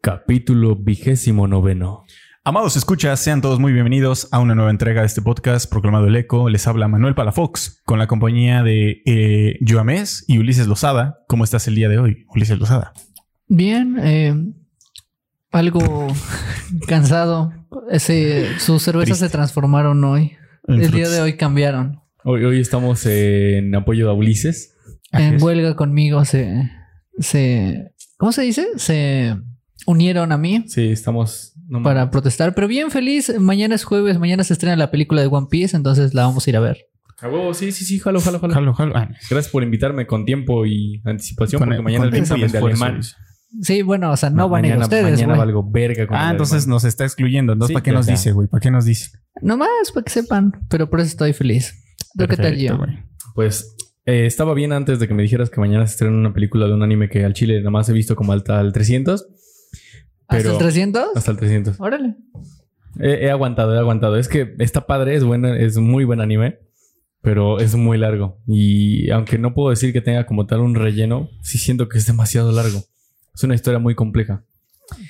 Capítulo vigésimo noveno. Amados escuchas, sean todos muy bienvenidos a una nueva entrega de este podcast proclamado El Eco. Les habla Manuel Palafox con la compañía de eh, Joamés y Ulises Lozada. ¿Cómo estás el día de hoy, Ulises Lozada? Bien, eh, algo cansado. Ese, sus cervezas Triste. se transformaron hoy. En el fruits. día de hoy cambiaron. Hoy, hoy estamos en apoyo a Ulises. En huelga conmigo se, se, ¿cómo se dice? Se unieron a mí Sí, estamos. no para protestar. Pero bien feliz. Mañana es jueves. Mañana se estrena la película de One Piece. Entonces la vamos a ir a ver. A huevo, sí, sí, sí, jalo, jalo, jalo. Jalo, jalo. Ah, Gracias por invitarme con tiempo y anticipación, con- porque mañana es mi tiempo examen de alemán. Sí, bueno, o sea, no van a ir mañana, ustedes. Mañana güey. valgo verga con Ah, el entonces alemán. nos está excluyendo. Entonces, Sí, ¿para qué nos está. dice, güey? ¿Para qué nos dice? Nomás para que sepan. Pero por eso estoy feliz. ¿Tú qué tal, yo? güey. Pues eh, estaba bien antes de que me dijeras que mañana se estrena una película de un anime que al chile nada más he visto como hasta el 300. ¿Hasta el 300? Hasta el 300. Órale. He, he aguantado, he aguantado. Es que está padre, es buena, es muy buen anime, pero es muy largo. Y aunque no puedo decir que tenga como tal un relleno, sí siento que es demasiado largo. Es una historia muy compleja.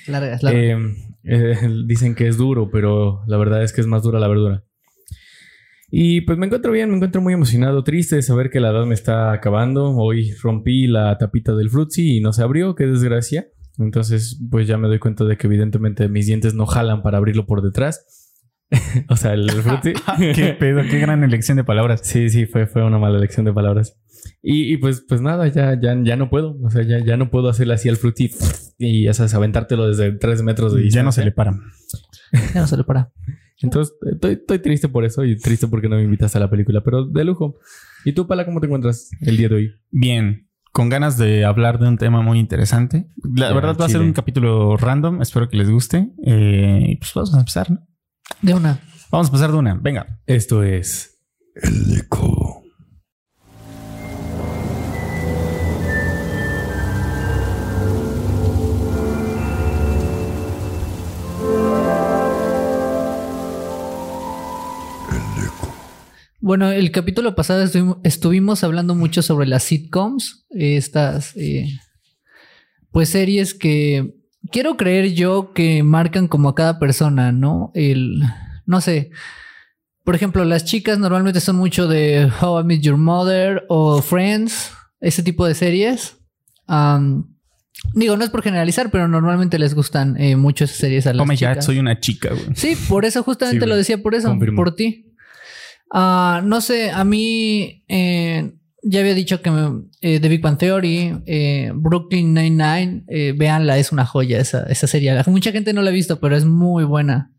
Largas, largas. Eh, eh, dicen que es duro, pero la verdad es que es más dura la verdura. Y pues me encuentro bien, me encuentro muy emocionado, triste de saber que la edad me está acabando. Hoy rompí la tapita del frutzi y no se abrió, qué desgracia. Entonces, pues ya me doy cuenta de que evidentemente mis dientes no jalan para abrirlo por detrás. o sea, el frutzi. qué pedo, qué gran elección de palabras. Sí, sí, fue, fue una mala elección de palabras. Y, y pues, pues nada, ya, ya, ya no puedo. O sea, ya, ya no puedo hacerle así al frutti y ya sabes, aventártelo desde tres metros de distancia. Ya no se le para. Ya no se le para. Entonces, estoy, estoy triste por eso y triste porque no me invitaste a la película, pero de lujo. ¿Y tú, Pala, cómo te encuentras el día de hoy? Bien, con ganas de hablar de un tema muy interesante. La verdad va a ser un capítulo random. Espero que les guste. Eh, y pues vamos a empezar, ¿no? De una. Vamos a empezar de una. Venga. Esto es El eco. Bueno, el capítulo pasado estuvimos, estuvimos hablando mucho sobre las sitcoms, estas eh, pues series que quiero creer yo que marcan como a cada persona, ¿no? El no sé. Por ejemplo, las chicas normalmente son mucho de How I Met Your Mother o Friends, ese tipo de series. Am, digo, no es por generalizar, pero normalmente les gustan eh, mucho esas series a las Oh my chicas. god, soy una chica, güey. Sí, por eso justamente Sí, lo decía, por eso, Confirmo. por ti. Ah, no sé, a mí eh, ya había dicho que me- eh, The Big Bang Theory, eh, Brooklyn Nine-Nine, eh, véanla, es una joya esa, esa serie. Mucha gente no la ha visto, pero es muy buena.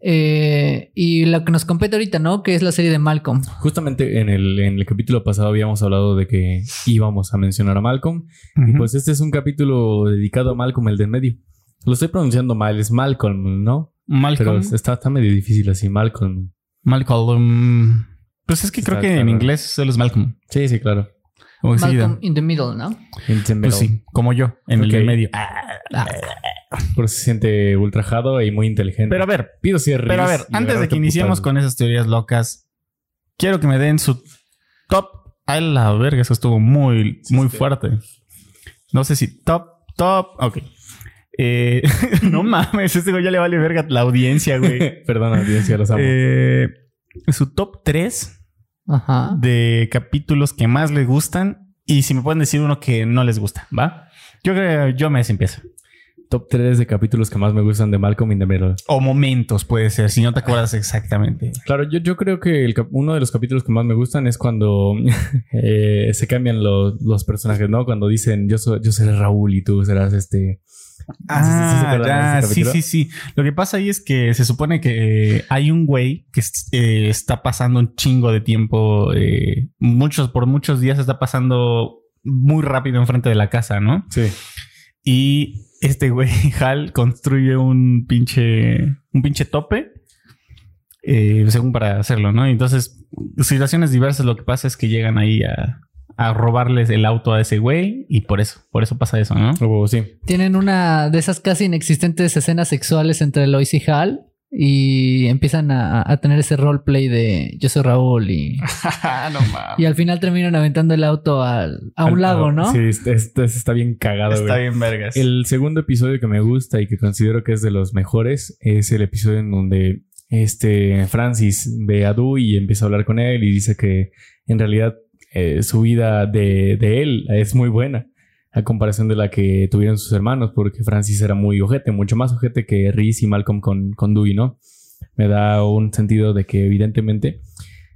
Eh, y lo que nos compete ahorita, ¿no? Que es la serie de Malcolm. justamente en el, en el capítulo pasado habíamos hablado de que íbamos a mencionar a Malcolm. Y pues este es un capítulo dedicado a Malcolm, el del medio. Lo estoy pronunciando mal, es Malcolm, ¿no? Pero Malcolm. está, está medio difícil así, Malcolm. Malcolm. Pues es que creo que en inglés solo es Malcolm. Sí, sí, claro. Como Malcolm in the Middle, ¿no? In the Pues middle. sí, como yo, en el medio. Ah, Por eso se siente ultrajado y muy inteligente. Pero a ver, pido cierre. pero a ver, antes de que iniciemos con esas teorías locas, quiero que me den su top. A la verga, eso estuvo muy, Sí, muy sí. fuerte. No sé si top, top. Ok. Eh, no mames, este güey ya le vale verga la audiencia, güey. Perdón, audiencia, los amo. Eh, su top 3 Ajá. de capítulos que más les gustan y si me pueden decir uno que no les gusta, ¿va? Yo creo yo me empiezo. Top 3 de capítulos que más me gustan de Malcolm in the Middle. O momentos puede ser, si no te acuerdas exactamente. Claro, yo, yo creo que el uno de los capítulos que más me gustan es cuando eh, se cambian los, los personajes, ¿no? Cuando dicen yo, soy, yo seré Raúl y tú serás este. Ah, Sí, sí, sí, ¿se acuerdan de ya, ese sí, sí. Lo que pasa ahí es que se supone que eh, hay un güey que eh, está pasando un chingo de tiempo, eh, muchos, por muchos días está pasando muy rápido enfrente de la casa, ¿no? Sí. Y este güey, Hal, construye un pinche, un pinche tope, eh, según para hacerlo, ¿no? Entonces, situaciones diversas, lo que pasa es que llegan ahí a, a robarles el auto a ese güey y por eso, por eso pasa eso, ¿no? Oh, sí. Tienen una de esas casi inexistentes escenas sexuales entre Lois y Hal. y empiezan a, a tener ese roleplay de yo soy Raúl y, no y al final terminan aventando el auto al- a un Al- lago, ¿no? Sí, este, este está bien cagado, Está güey. bien vergas. El segundo episodio que me gusta y que considero que es de los mejores es el episodio en donde este Francis ve a Dewey y empieza a hablar con él y dice que en realidad eh, su vida de, de él es muy buena a comparación de la que tuvieron sus hermanos porque Francis era muy ojete, mucho más ojete que Reese y Malcolm con, con Dewey, ¿no? Me da un sentido de que evidentemente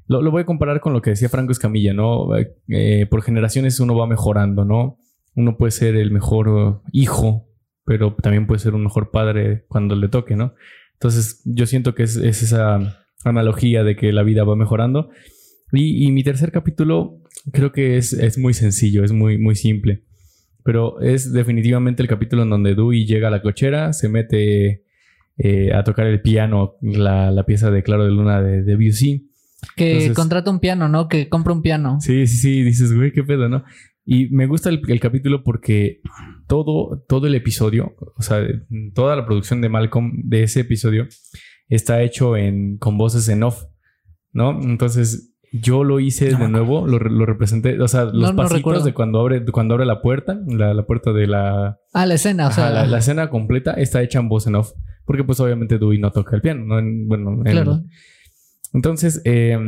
lo, lo voy a comparar con lo que decía Franco Escamilla, ¿no? Eh, por generaciones uno va mejorando, ¿no? Uno puede ser el mejor hijo, pero también puede ser un mejor padre cuando le toque, ¿no? Entonces yo siento que es, es esa analogía de que la vida va mejorando. Y, y mi tercer capítulo creo que es, es muy sencillo, es muy, muy simple. Pero es definitivamente el capítulo en donde Dewey llega a la cochera, se mete eh, a tocar el piano, la, la pieza de Claro de Luna de Debussy. Que Entonces- contrata un piano, ¿no? Que compra un piano. Sí, sí, sí, dices, güey, qué pedo, ¿no? Y me gusta el, el capítulo porque todo, todo el episodio, o sea, toda la producción de Malcolm de ese episodio está hecho en, con voces en off, ¿no? Entonces yo lo hice No de nuevo, lo, re- lo representé, o sea, los No, pasitos de cuando abre, cuando abre la puerta, la, la puerta de la, Ah, la escena, o sea. La, la escena completa está hecha en voz en off, porque pues obviamente Dewey no toca el piano, ¿no? En- bueno, en- Claro. entonces, eh,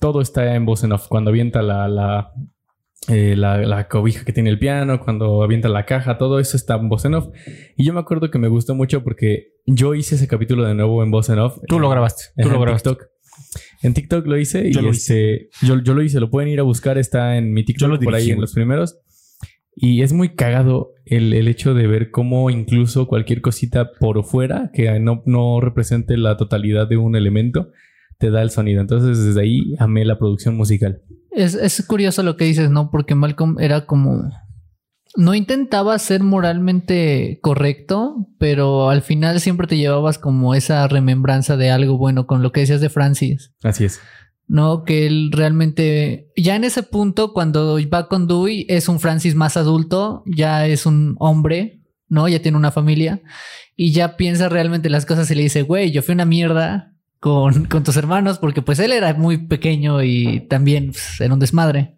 todo está en voz en off. Cuando avienta la, la, eh, la, la cobija que tiene el piano, cuando avienta la caja, todo eso está en voz en off. Y yo me acuerdo que me gustó mucho porque yo hice ese capítulo de nuevo en voz en off. Tú lo Eh, grabaste. Tú lo en grabaste. TikTok. En TikTok lo hice Yo y lo este, yo, yo lo hice, lo pueden ir a buscar, está en mi Yo TikTok lo por ahí dirigí, en los primeros. Y es muy cagado el, el hecho de ver cómo incluso cualquier cosita por fuera que no, no represente la totalidad de un elemento te da el sonido. Entonces desde ahí amé la producción musical. Es, es curioso lo que dices, ¿no? Porque Malcolm era como. No intentaba ser moralmente correcto, pero al final siempre te llevabas como esa remembranza de algo bueno con lo que decías de Francis. Así es. No, que él realmente, ya en ese punto, cuando va con Dewey, es un Francis más adulto, ya es un hombre, ¿no? Ya tiene una familia y ya piensa realmente las cosas y le dice, güey, yo fui una mierda con, con tus hermanos porque pues él era muy pequeño y también pues, era un desmadre.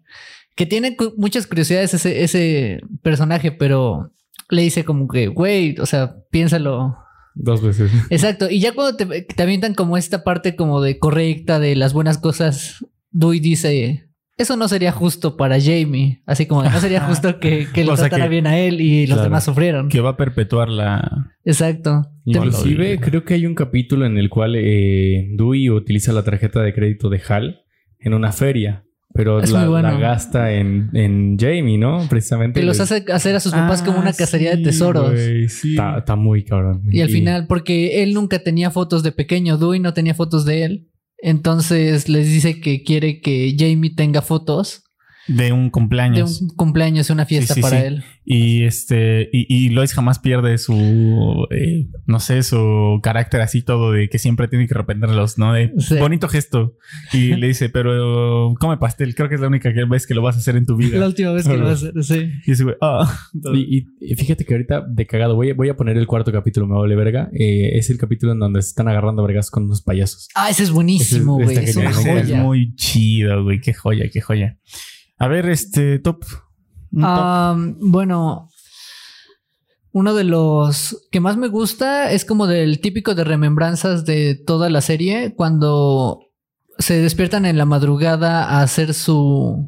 Que tiene cu- muchas curiosidades ese, ese personaje, pero le dice como que, güey, o sea, piénsalo, Dos veces. Exacto. Y ya cuando te, te avientan como esta parte como de correcta de las buenas cosas, Dewey dice, eso no sería justo para Jamie. Así como no sería justo que, que lo tratara que- bien a él y los Claro. demás sufrieron. Que va a perpetuar la. Exacto. Inclusive creo que hay un capítulo en el cual eh, Dewey utiliza la tarjeta de crédito de Hal en una feria. Pero Es la, muy bueno. la gasta en, en Jamie, ¿no? Precisamente. Que los hace hacer a sus papás como una Ah, cacería sí, de tesoros. güey, sí. Está, está muy cabrón. Y al final, porque él nunca tenía fotos de pequeño, Dewey no tenía fotos de él. Entonces les dice que quiere que Jamie tenga fotos De un de cumpleaños. un cumpleaños, una fiesta Sí, sí, para sí. él. Y este, y, y Lois jamás pierde su, eh, no sé, su carácter así todo de que siempre tiene que arrepentirlos, ¿no? De Sí. bonito gesto. Y le dice, pero come pastel, creo que es la única vez que lo vas a hacer en tu vida. La última vez que lo va a hacer, sí. Y ese güey, ah. Y, y- y fíjate que ahorita de cagado voy, a- voy a poner el cuarto capítulo, me vale verga. Eh, es el capítulo en donde se están agarrando vergas con unos payasos. Ah, ese es buenísimo, es- güey. Es es joya. muy chido, güey. Qué joya, qué joya. A ver, este top. Top. Bueno, uno de los que más me gusta es como del típico de remembranzas de toda la serie, cuando se despiertan en la madrugada a hacer su...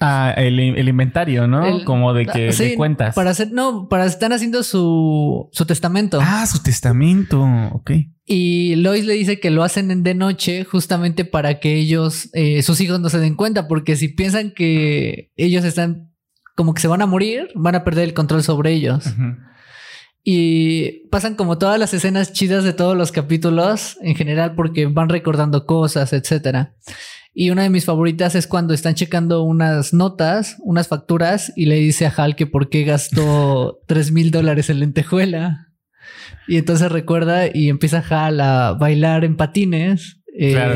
Ah, el, el inventario, ¿no? el- Como de que Sí, de cuentas. Para hacer, no, para están haciendo su, su testamento. Ah, su testamento. Ok. Y Lois le dice que lo hacen en- de noche justamente para que ellos, eh, sus hijos no se den cuenta, porque si piensan que ellos están como que se van a morir, van a perder el control sobre ellos. Y pasan como todas las escenas chidas de todos los capítulos en general porque van recordando cosas, etcétera. Y una de mis favoritas es cuando están checando unas notas, unas facturas y le dice a Hal que por qué gastó 3 mil dólares en lentejuela. Y entonces recuerda y empieza Hal a bailar en patines. eh, Claro.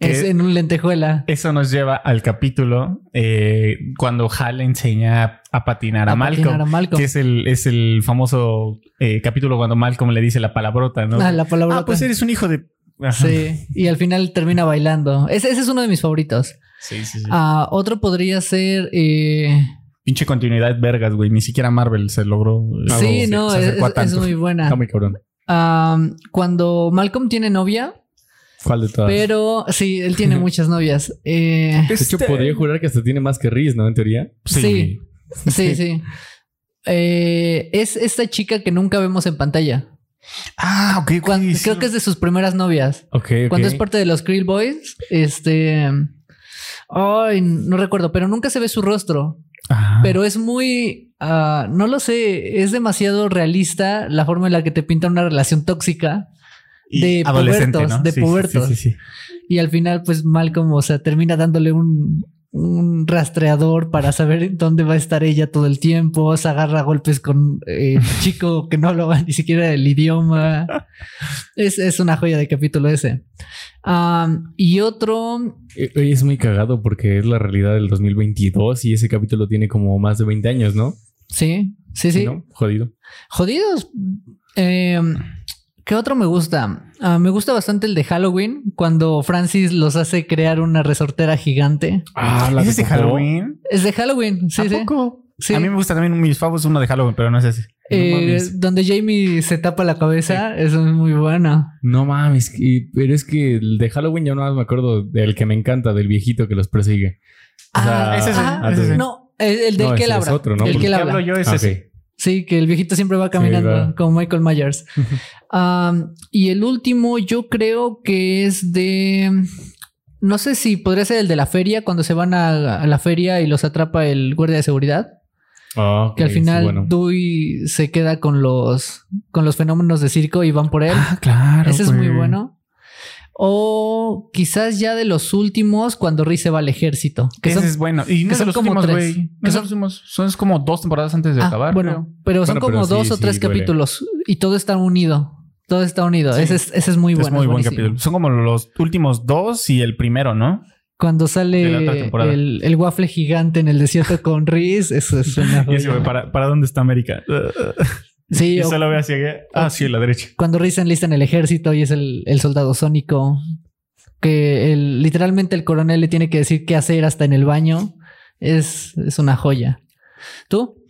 es en un lentejuela. Eso nos lleva al capítulo eh, cuando Hal enseña a, patinar a, A Malcolm, patinar a Malcolm. que es el, es el famoso eh, capítulo cuando Malcolm le dice la palabrota, ¿no? Ah, la palabra. Ah, pues eres un hijo de Ajá. Sí, y al final termina bailando. Ese, ese es uno de mis favoritos. Sí, sí, sí. Ah, otro podría ser. eh, Pinche continuidad vergas, güey. Ni siquiera Marvel se logró. eh, sí, no, se es, muy buena. Está muy cabrón. Ah, cuando Malcolm tiene novia, ¿Cuál de todas? pero sí, él tiene muchas novias. Eh, de hecho, Este- podría jurar que hasta tiene más que Riz, ¿no? En teoría. Sí. sí, sí. Eh, es esta chica que nunca vemos en pantalla. Ah, ok, Cuando- sí. Creo que es de sus primeras novias. Ok, ok. Cuando es parte de los Krill Boys, este. Ay, no recuerdo, pero nunca se ve su rostro. Ajá. Pero es muy. ah, no lo sé, es demasiado realista la forma en la que te pinta una relación tóxica. Y de pubertos, ¿no? de Sí, pubertos. Sí, sí, sí. Y al final, pues Malcolm, o sea, termina dándole un, un rastreador para saber dónde va a estar ella todo el tiempo. Se agarra a golpes con eh, chico que no hablaba ni siquiera el idioma. Es, es una joya de capítulo ese. Y otro, oye, es muy cagado porque es la realidad del 2022 y ese capítulo tiene como más de 20 años, ¿no? sí, sí, sí. ¿No? Jodido. Jodidos. Eh, ¿Qué otro me gusta? Ah, me gusta bastante el de Halloween, cuando Francis los hace crear una resortera gigante. Ah, ¿Es ese Halloween? Es de Halloween, sí, ¿A sí. poco? Sí. A mí me gusta también mis favos uno de Halloween, pero no es ese. Eh, No donde Jamie se tapa la cabeza, eso es muy bueno. No mames, y- pero es que el de Halloween ya no más me acuerdo del que me encanta, del viejito que los persigue. O sea, Ah, ese es el- ajá. ese No, el, el del No, que ese él es otro, ¿no? El Porque que él ¿Qué habla. hablo yo? Es Ah, ese. Sí, que el viejito siempre va caminando va. como Michael Myers. Um, y el último, yo creo que es de. No sé si podría ser el de la feria, cuando se van a, a la feria y los atrapa el guardia de seguridad. Ah, Que al sí, final bueno. Dewey se queda con los, con los fenómenos de circo y van por él. Ah, claro. Ese es muy güey. bueno. O quizás ya de los últimos, cuando Riz se va al ejército. Que Ese son- es bueno. Y no son los como últimos, tres. güey. No son- los últimos. Son es como dos temporadas antes de Ah, acabar. bueno, creo. pero son Bueno, pero como sí, dos o sí, tres duele. capítulos y todo está unido. Todo está unido. Sí. Ese, es, ese es muy bueno. es muy es buen capítulo. Son como los últimos dos y el primero, ¿no? Cuando sale el, el waffle gigante en el desierto con Riz, eso es una Y ese, güey. ¿para, ¿para dónde está América? Sí, y o solo ve hacia. Ah, sí, a la derecha. cuando enlista en el ejército y es el, el soldado sónico. Que el, literalmente el coronel le tiene que decir qué hacer hasta en el baño. Es, es una joya. ¿Tú?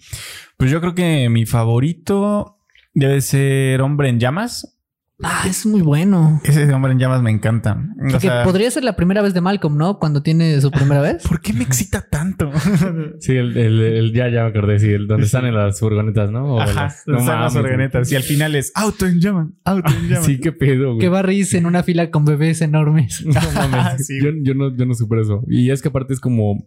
Pues yo creo que mi favorito debe ser Hombre en Llamas. Ah, es muy bueno. Ese Hombre en Llamas me encanta. O Que sea, podría ser la primera vez de Malcolm, ¿no? Cuando tiene su primera vez. ¿por qué me excita tanto? Sí, el, el- el- ya, ya me acordé, sí, el donde están en las furgonetas, ¿no? O Ajá, las- no las mames, organetas. Y al final es auto en llamas, auto en llamas. Sí, qué pedo, güey. Que va Riz en una fila con bebés enormes. No mames. Sí, yo, yo no, yo no supero eso. Y es que aparte es como,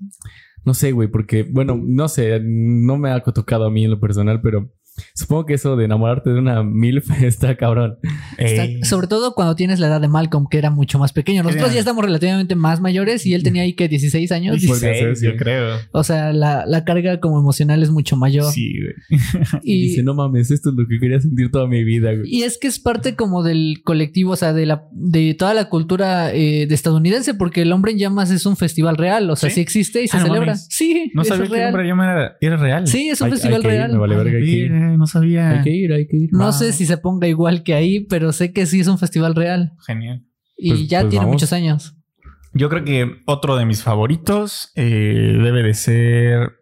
no sé, güey, porque, bueno, no sé, no me ha tocado a mí en lo personal, pero supongo que eso de enamorarte de una MILF está cabrón. Está- sobre todo cuando tienes la edad de Malcolm, que era mucho más pequeño. Nosotros ya estamos relativamente más mayores y él tenía ahí que 16 años. Podría 16, ser, sí. yo creo. O sea, la, la carga como emocional es mucho mayor. Sí, güey. Y dice, no mames, esto es lo que quería sentir toda mi vida, güey. y es que es parte como del colectivo, o sea, de la de toda la cultura eh, de estadounidense, porque el hombre en llamas es un festival real, o sea, ¿Sí? sí, existe y se Ah, no celebra. mames. Sí, No sabía es que el real. Hombre en Llamas era, era real. Sí, es un Hay- festival hay que ir, real. me vale verga, hay no sabía. Hay que ir, hay que ir. No Wow. sé si se ponga igual que ahí, pero sé que sí es un festival real. Genial. Y Pues- ya pues tiene vamos. muchos años. Yo creo que otro de mis favoritos eh, debe de ser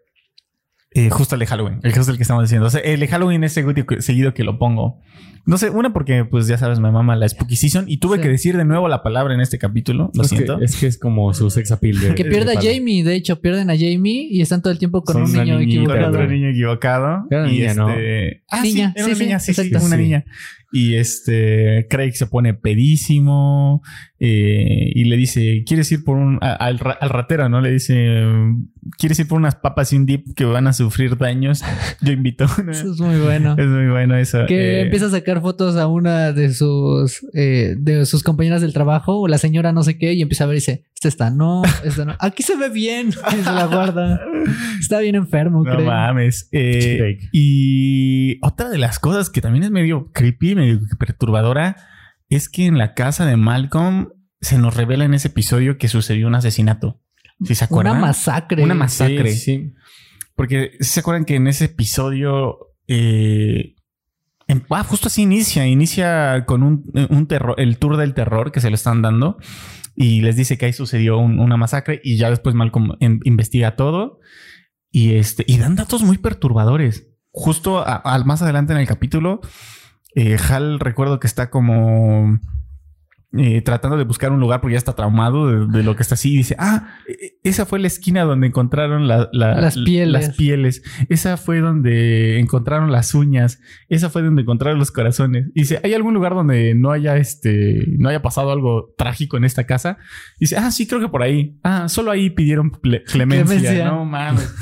eh, justo el de Halloween, el justo el que estamos diciendo. O sea, el de Halloween es seguido que, seguido que lo pongo. No sé, una porque pues ya sabes, me mama la Spooky Season y tuve Sí. que decir de nuevo la palabra en este capítulo. Lo es, que, siento. es que es como su sex appeal. de- Que de pierde a. Jamie, de hecho, pierden a Jamie y están todo el tiempo con Son un niño niñita, Con equivocado. otro niño equivocado. Era una y niña, ¿no? este... Ah, Niña, sí, era sí, una sí, niña, sí, sí, exacto. una niña. Y este, Craig se pone pedísimo eh, y le dice, ¿quieres ir por un... al, ra- al ratero, ¿no? Le dice, ¿quieres ir por unas papas y un dip que van a sufrir daños? Yo invito. Eso es muy bueno. Es muy bueno eso. Que Eh, empieza a sacar fotos a una de sus eh, de sus compañeras del trabajo o la señora no sé qué y empieza a ver y dice, esta está no, esta no. Aquí se ve bien se la guarda. Está bien enfermo, No creo. mames. Eh, y otra de las cosas que también es medio creepy, medio perturbadora, es que en la casa de Malcolm se nos revela en ese episodio que sucedió un asesinato. Si se Una acuerdan? masacre. Una masacre. Sí, sí, sí. Porque ¿sí se acuerdan que en ese episodio eh, En- ah, justo así inicia. Inicia con un, un terror, el tour del terror que se le están dando. Y les dice que ahí sucedió un- una masacre. Y ya después Malcolm em- investiga todo. Y este, y dan datos muy perturbadores. Justo a- más adelante en el capítulo, eh, Hal recuerdo que está como eh, tratando de buscar un lugar porque ya está traumado de, de lo que está así. Y dice: Ah, e- esa fue la esquina donde encontraron la- la- Las pieles. las pieles. Esa fue donde encontraron las uñas. Esa fue donde encontraron los corazones. Y dice: ¿Hay algún lugar donde no haya este, no haya pasado algo trágico en esta casa? Y dice: Ah, sí, creo que por ahí. Ah, solo ahí pidieron clemencia. Clemencia. No mames.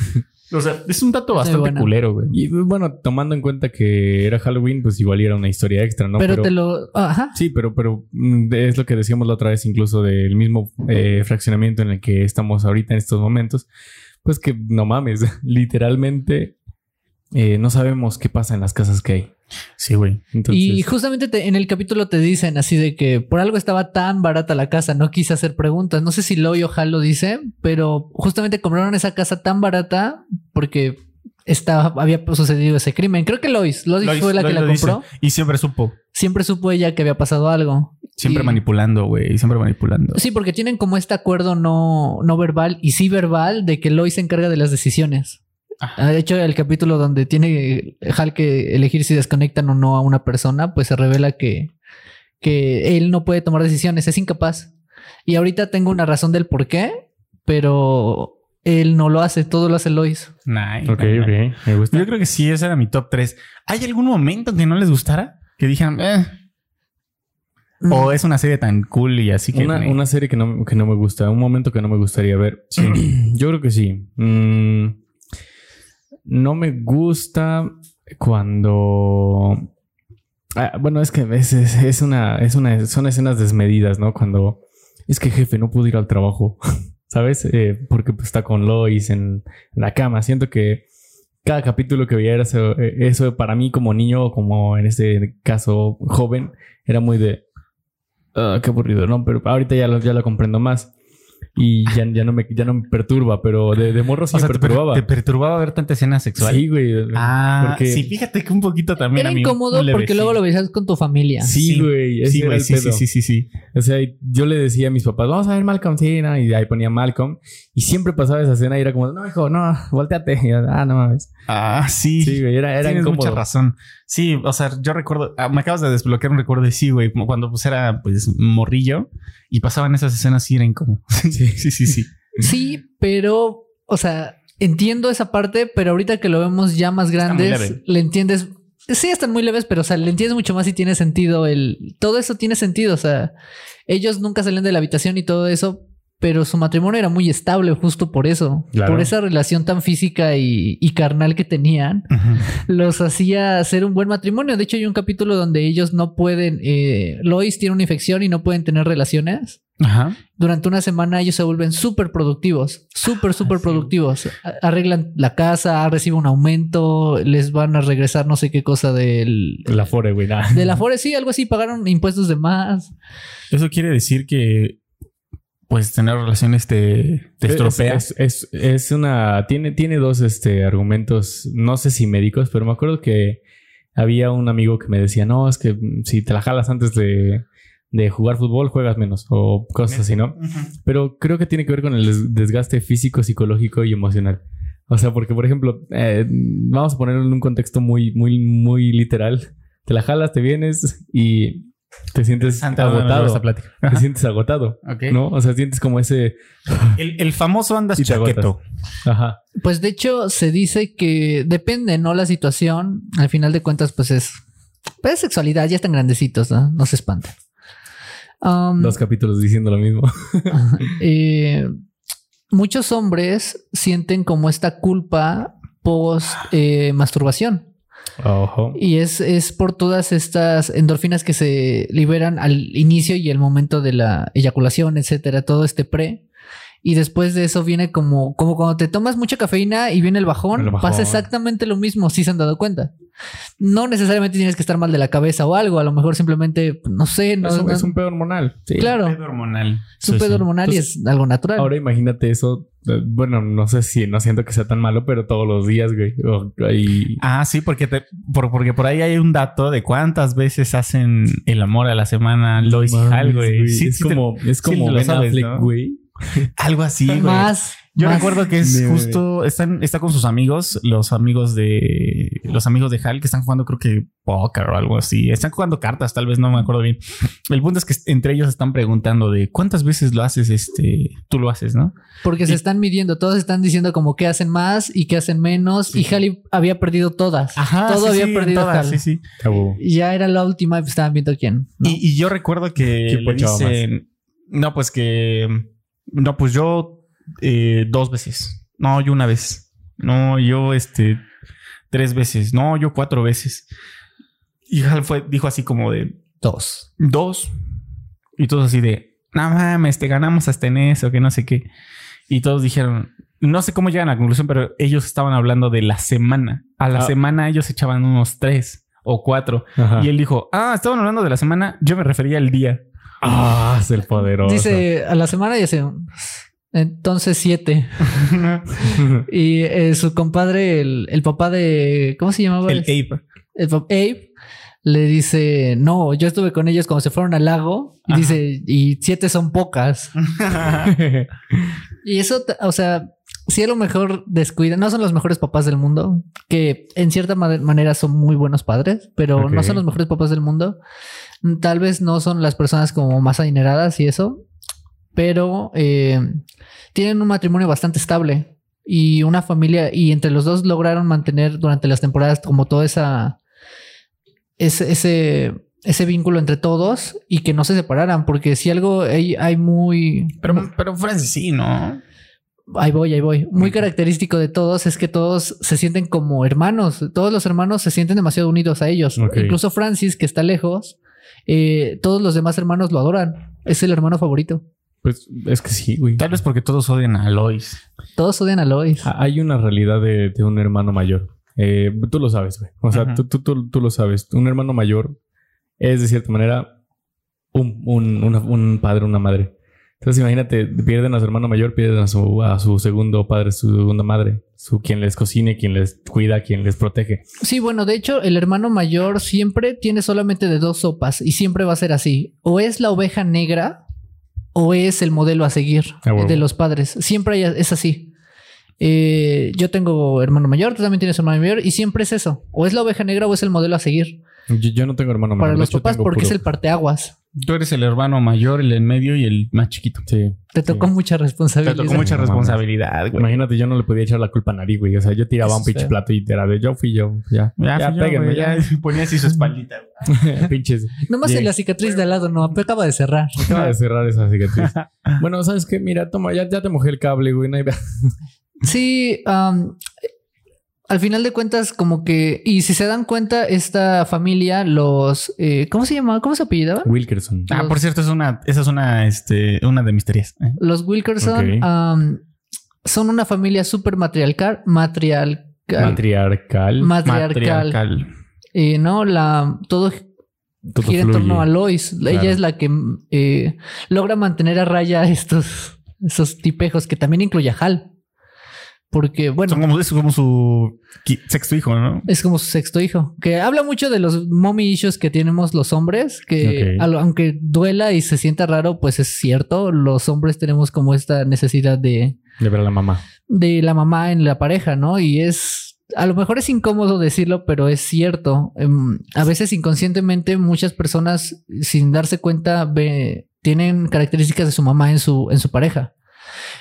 O sea, es un dato bastante culero, güey. Y bueno, tomando en cuenta que era Halloween, pues igual era una historia extra, ¿no? pero, te lo. Ajá. Sí, pero, pero mm, es lo que decíamos la otra vez, incluso del mismo eh, fraccionamiento en el que estamos ahorita en estos momentos. Pues que no mames, literalmente eh, no sabemos qué pasa en las casas que hay. Sí, güey. Entonces, Y justamente te- en el capítulo te dicen así de que por algo estaba tan barata la casa, no quise hacer preguntas. No sé si Loy o Hal lo dice, pero justamente compraron esa casa tan barata porque estaba, había sucedido ese crimen. Creo que Lois, Lois, Lois- fue la que la dice. compró. Y siempre supo. Siempre supo ella que había pasado algo. Siempre Y- manipulando, güey. Siempre manipulando. Sí, porque tienen como este acuerdo no, no verbal y sí verbal de que Lois se encarga de las decisiones. Ajá. Ah, De hecho, el capítulo donde tiene Hal que elegir si desconectan o no a una persona, pues se revela que, que él no puede tomar decisiones, es incapaz. Y ahorita tengo una razón del por qué, pero él no lo hace, todo lo hace Lois. Nice, Ok, nice, ok. Me gusta. Yo creo que sí, ese era mi top 3. ¿Hay algún momento que no les gustara? Que dijeran, eh. O es una serie tan cool y así que. Una, me- una serie que no, que no me gusta, un momento que no me gustaría ver. Yo creo que sí. Mm, no me gusta cuando. Ah, bueno, es que a veces es una, es una, son escenas desmedidas, ¿no? Cuando es que jefe no pudo ir al trabajo, ¿sabes? Eh, porque pues, está con Lois en, la cama. Siento que cada capítulo que veía era eso, eh, para mí como niño como en este caso joven era muy de "Ah, qué aburrido, ¿no? Pero ahorita ya ya lo comprendo más. Y ya, ya, no, me, ya no me perturba, pero de, de morro sí o sea, me te, per- perturbaba. te perturbaba ver tanta escena sexual. Sí, güey. Ah, porque- sí, fíjate que un poquito también Era a mí. incómodo porque luego lo veías con tu familia. Sí, güey. Sí, güey, sí, sí, sí, sí, sí. O sea, yo le decía a mis papás, vamos a ver Malcolm, sí, ¿no? Y ahí ponía Malcolm. Y siempre pasaba esa escena y era como, no, hijo, no, volteate. Y yo, ah, no mames. Ah, sí. Sí, güey, era, era Tienes incómodo. mucha razón. Sí, o sea, yo recuerdo, ah, me acabas de desbloquear un recuerdo de sí, güey, como cuando pues era pues morrillo y pasaban esas escenas sí era incómodo. Sí, sí, sí, sí. Sí, pero, o sea, entiendo esa parte, pero ahorita que lo vemos ya más grandes, le entiendes. Sí, están muy leves, pero, o sea, le entiendes mucho más y tiene sentido el. Todo eso tiene sentido. O sea, ellos nunca salen de la habitación y todo eso, pero su matrimonio era muy estable justo por eso. Claro. Por esa relación tan física y, y carnal que tenían, los hacía hacer un buen matrimonio. De hecho, hay un capítulo donde ellos no pueden. Eh, Lois tiene una infección y no pueden tener relaciones Ajá. durante una semana ellos se vuelven súper productivos, súper, súper sí. productivos. Arreglan la casa, reciben un aumento, les van a regresar no sé qué cosa del... La Fore, güey. De la Fore, sí, algo así, pagaron impuestos de más. Eso quiere decir que pues tener relaciones te, te estropea. Es, es, es- es una. Tiene, tiene dos este, argumentos, no sé si médicos, pero me acuerdo que había un amigo que me decía: No, es que si te la jalas antes de, de jugar fútbol, juegas menos o cosas así, ¿no? Pero creo que tiene que ver con el des- desgaste físico, psicológico y emocional. O sea, porque, por ejemplo, eh, vamos a ponerlo en un contexto muy, muy, muy literal. Te la jalas, te vienes y te sientes Santa, agotado. esta plática. Te sientes agotado. ¿no? O sea, sientes como ese... El, el famoso andas chaqueto. Ajá. Pues de hecho se dice que depende, ¿no? La situación, al final de cuentas, pues es... Pues es sexualidad, ya están grandecitos, ¿no? No se espanten. Um, Dos capítulos diciendo lo mismo. eh, muchos hombres sienten como esta culpa post eh, masturbación. Y es, es por todas estas endorfinas que se liberan al inicio y el momento de la eyaculación, etcétera, todo este pre. Y después de eso viene como, como cuando te tomas mucha cafeína y viene el bajón, El bajón. pasa exactamente lo mismo, si se han dado cuenta. no necesariamente tienes que estar mal de la cabeza o algo, a lo mejor simplemente, no sé, no, es, un, no- es un pedo hormonal. Sí. claro, Pedo hormonal. es un Sí, pedo sí. hormonal y es algo natural. Ahora imagínate eso. eh, Bueno, no sé si no siento que sea tan malo, pero todos los días, güey. Y- Ah, sí, porque, te, por, porque por ahí hay un dato de cuántas veces hacen el amor a la semana Lois y Hal, güey. Sí, es sí te- como, es sí como lo Ben sabes, Affleck, ¿no? güey. Algo así, güey. más, Yo más. recuerdo que es justo, están, está con sus amigos, los amigos de, los amigos de Hal que están jugando creo que póker o algo así. Están jugando cartas, tal vez no me acuerdo bien. El punto es que entre ellos están preguntando de cuántas veces lo haces, este, tú lo haces, ¿no? Porque se están midiendo, todos están diciendo como que hacen más y que hacen menos. Y Halley había perdido todas. Todo sí, había sí, perdido todas, Hal. sí. Y Ya era la última y pues estaban viendo quién. ¿no? Y, y yo recuerdo que ¿Quién le dicen, no, pues que, no, pues yo eh, dos veces. No, yo una vez. No, yo este tres veces. No, yo cuatro veces. Y Hal fue, dijo así como de Dos. dos. Y todos así de, no mames, te ganamos hasta en eso, que no sé qué. Y todos dijeron, no sé cómo llegan a la conclusión, pero ellos estaban hablando de la semana. A la Ah. semana ellos echaban unos tres o cuatro. Ajá. Y él dijo, ah, estaban hablando de la semana, yo me refería al día. Ah, es el poderoso. Dice a la semana y hace entonces siete. Y eh, su compadre, el, el papá de. ¿Cómo se llamaba? el Ape. El le dice: No, yo estuve con ellos cuando se fueron al lago. Y Ajá. dice: Y siete son pocas. Y eso, o sea, si a lo mejor descuidan, no son los mejores papás del mundo, que en cierta ma- manera son muy buenos padres, pero no son los mejores papás del mundo. Tal vez no son las personas como más adineradas y eso, pero eh, tienen un matrimonio bastante estable y una familia, y entre los dos lograron mantener durante las temporadas como toda esa, ese, ese, ese vínculo entre todos y que no se separaran, porque si algo hay, hay muy... pero, pero Francis sí, ¿no? Ahí voy, ahí voy. Muy característico de todos es que todos se sienten como hermanos. Todos los hermanos se sienten demasiado unidos a ellos. Incluso Francis, que está lejos, eh, todos los demás hermanos lo adoran. Es el hermano favorito. Pues es que sí, güey. Tal vez porque todos odian a Lois. Todos odian a Lois. Ah, Hay una realidad de, de un hermano mayor. Eh, tú lo sabes, güey. O sea, tú, tú, tú, tú lo sabes. Un hermano mayor es, de cierta manera, un, un, una- un padre, una madre. Entonces, imagínate, pierden a su hermano mayor, pierden a su, a su segundo padre, su segunda madre, su quien les cocine, quien les cuida, quien les protege. Sí, bueno, de hecho, el hermano mayor siempre tiene solamente de dos sopas y siempre va a ser así. O es la oveja negra o es el modelo a seguir Ah, de los padres. Siempre es así. Eh, yo tengo hermano mayor, tú también tienes hermano mayor y siempre es eso. O es la oveja negra o es el modelo a seguir Yo, yo no tengo hermano para mayor. de los papás porque puro- es el parteaguas. Tú eres el hermano mayor, el en medio y el más chiquito. Sí. Te tocó mucha Te responsabilidad. tocó mucha responsabilidad, güey. Imagínate, yo no le podía echar la culpa a nadie, güey. O sea, yo tiraba Eso un pinche plato y era de yo fui yo. Ya, Ya, ya, yo, ya. ya. Ponía así su espaldita. Pinches. Nomás en la cicatriz de al lado, no, acaba de cerrar. Acaba de cerrar esa cicatriz. bueno, ¿sabes qué? Mira, toma, ya, ya te mojé el cable, güey. no hay- Sí, am, al final de cuentas, como que, y si se dan cuenta, esta familia, los, eh, ¿cómo se llamaba? ¿Cómo se apellidaban? Wilkerson. Ah, por cierto, es una, esa es una, este, una de mis teorías. ¿eh? Los Wilkerson am, son una familia súper matriarcal, matriarcal, Matriarcal. matriarcal, eh, ¿no? La, todo Todo gira en torno a Lois. Claro. Ella es la que eh, logra mantener a raya estos, esos tipejos que también incluye a Hal. Porque, bueno, Son como, es como su sexto hijo, ¿no? Es como su sexto hijo, que habla mucho de los mommy issues que tenemos los hombres, que al- aunque duela y se sienta raro, pues es cierto, los hombres tenemos como esta necesidad de, De ver a la mamá. de la mamá en la pareja, ¿no? Y es, a lo mejor es incómodo decirlo, pero es cierto. Em, a veces inconscientemente muchas personas, sin darse cuenta, ve- tienen características de su mamá en su, en su pareja.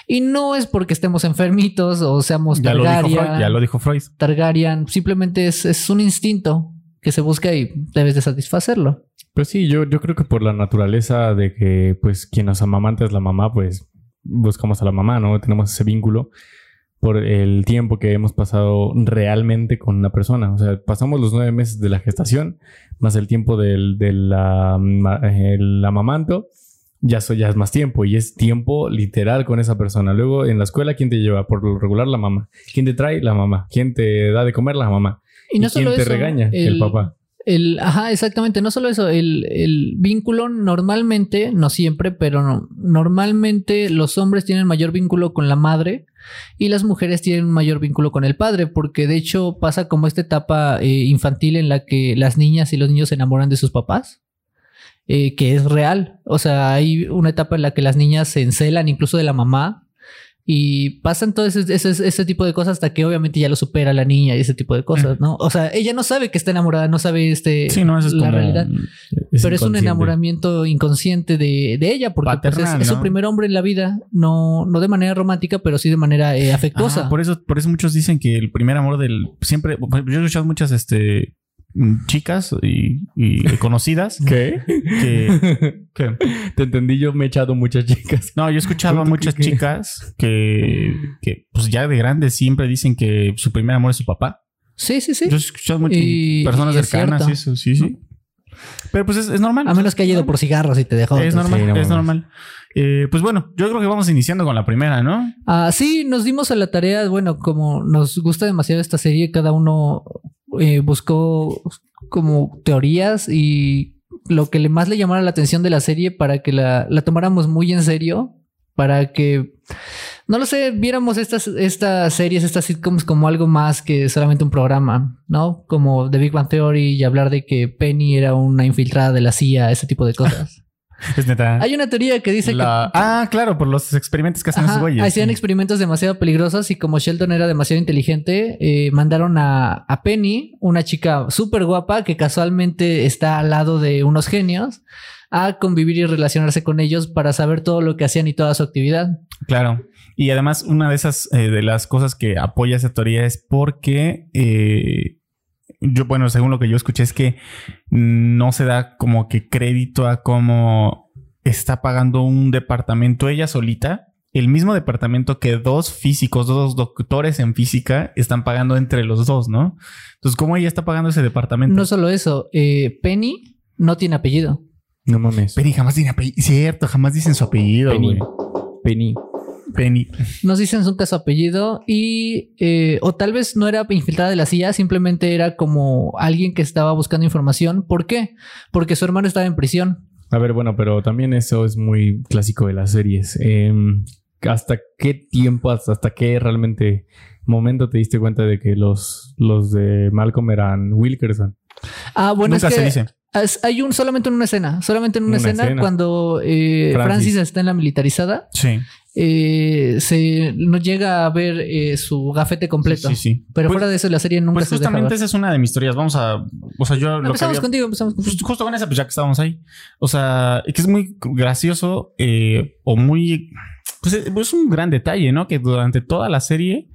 Y no es porque estemos enfermitos o seamos Ya lo, dijo Targaryen. Freud, ya lo dijo Freud. Targaryen simplemente es, es un instinto que se busca y debes de satisfacerlo. Pues sí, yo, yo creo que por la naturaleza de que, pues, quien nos amamanta es la mamá, pues buscamos a la mamá, ¿no? Tenemos ese vínculo por el tiempo que hemos pasado realmente con una persona. O sea, pasamos los nueve meses de la gestación, más el tiempo del, del ama- el amamanto, ya, eso ya es más tiempo y es tiempo literal con esa persona. Luego en la escuela, ¿quién te lleva? Por lo regular, la mamá. ¿Quién te trae? La mamá. ¿Quién te da de comer? La mamá. Y no quién solo te eso, regaña? El, papá. El, ajá, exactamente. No solo eso, el, el vínculo normalmente, no siempre, pero no, normalmente los hombres tienen mayor vínculo con la madre y las mujeres tienen un mayor vínculo con el padre, porque de hecho pasa como esta etapa eh, infantil en la que las niñas y los niños se enamoran de sus papás. Eh, que es real. O sea, hay una etapa en la que las niñas se encelan incluso de la mamá y pasan todo ese, ese, ese tipo de cosas hasta que obviamente ya lo supera la niña y ese tipo de cosas, ¿no? O sea, ella no sabe que está enamorada, no sabe este, Sí, no, eso es la como... realidad. Es Pero es un enamoramiento inconsciente de, de ella, porque pues, es, su primer hombre en la vida, no, no de manera romántica, pero sí de manera eh, afectuosa. Ah, por eso, por eso muchos dicen que el primer amor del siempre. Yo he escuchado muchas este mm, chicas y, y conocidas ¿Qué? que, que- Te entendí, yo me he echado muchas chicas. no, yo he escuchado a ¿Cómo muchas chicas que, que pues ya de grandes siempre dicen que su primer amor es su papá. Sí, sí, sí. Yo he escuchado muchas Y- personas y es cercanas eso, sí, sí. Pero pues es, es normal. A menos que haya ido por cigarros y te dejó. Es normal, Sí, no es normal. Eh, pues bueno, yo creo que vamos iniciando con la primera, ¿no? Ah, sí, nos dimos a la tarea, bueno, como nos gusta demasiado esta serie, cada uno eh, buscó como teorías y lo que más le llamara la atención de la serie para que la, la tomáramos muy en serio, para que, no lo sé, viéramos estas, estas series, estas sitcoms como algo más que solamente un programa, ¿no? Como The Big Bang Theory y hablar de que Penny era una infiltrada de la CIA, ese tipo de cosas. Es neta. Hay una teoría que dice que Ah, claro, por los experimentos que hacen Ajá, esos güeyes. hacían sí. experimentos demasiado peligrosos y como Sheldon era demasiado inteligente, eh, mandaron a, a Penny, una chica súper guapa que casualmente está al lado de unos genios, a convivir y relacionarse con ellos para saber todo lo que hacían y toda su actividad. Claro. Y además, una de esas eh, de las cosas que apoya esa teoría es porque eh, yo, bueno, según lo que yo escuché, es que no se da como que crédito a cómo está pagando un departamento ella solita. El mismo departamento que dos físicos, dos doctores en física están pagando entre los dos, ¿no? Entonces, ¿cómo ella está pagando ese departamento? No solo eso, eh, Penny no tiene apellido. No mames. Penny jamás tiene apellido. Cierto, jamás dicen su apellido, Penny. Penny. Penny. Nos dicen nunca su apellido y eh, o tal vez no era infiltrada de la CIA, simplemente era como alguien que estaba buscando información. ¿Por qué? Porque su hermano estaba en prisión. A ver, bueno, pero también eso es muy clásico de las series. Em, ¿Hasta qué tiempo, hasta, hasta qué realmente momento te diste cuenta de que los, los de Malcolm eran Wilkerson? Ah, bueno, Nunca es que se dice. Hay un solamente en una escena, solamente en una, Una escena, escena. cuando eh, Francis. Francis. está en la militarizada, Sí. eh, se no llega a ver eh, su gafete completo. Sí, sí. Pero Pues- fuera de eso, la serie nunca Pues se deja justamente ver. esa es una de mis teorías. Vamos a. O sea, yo lo que Empezamos había- contigo, empezamos Pues contigo. justo con esa, pues ya que estábamos ahí. O sea, que es muy gracioso eh, o muy. Pues es, es un gran detalle, ¿no? Que durante toda la serie.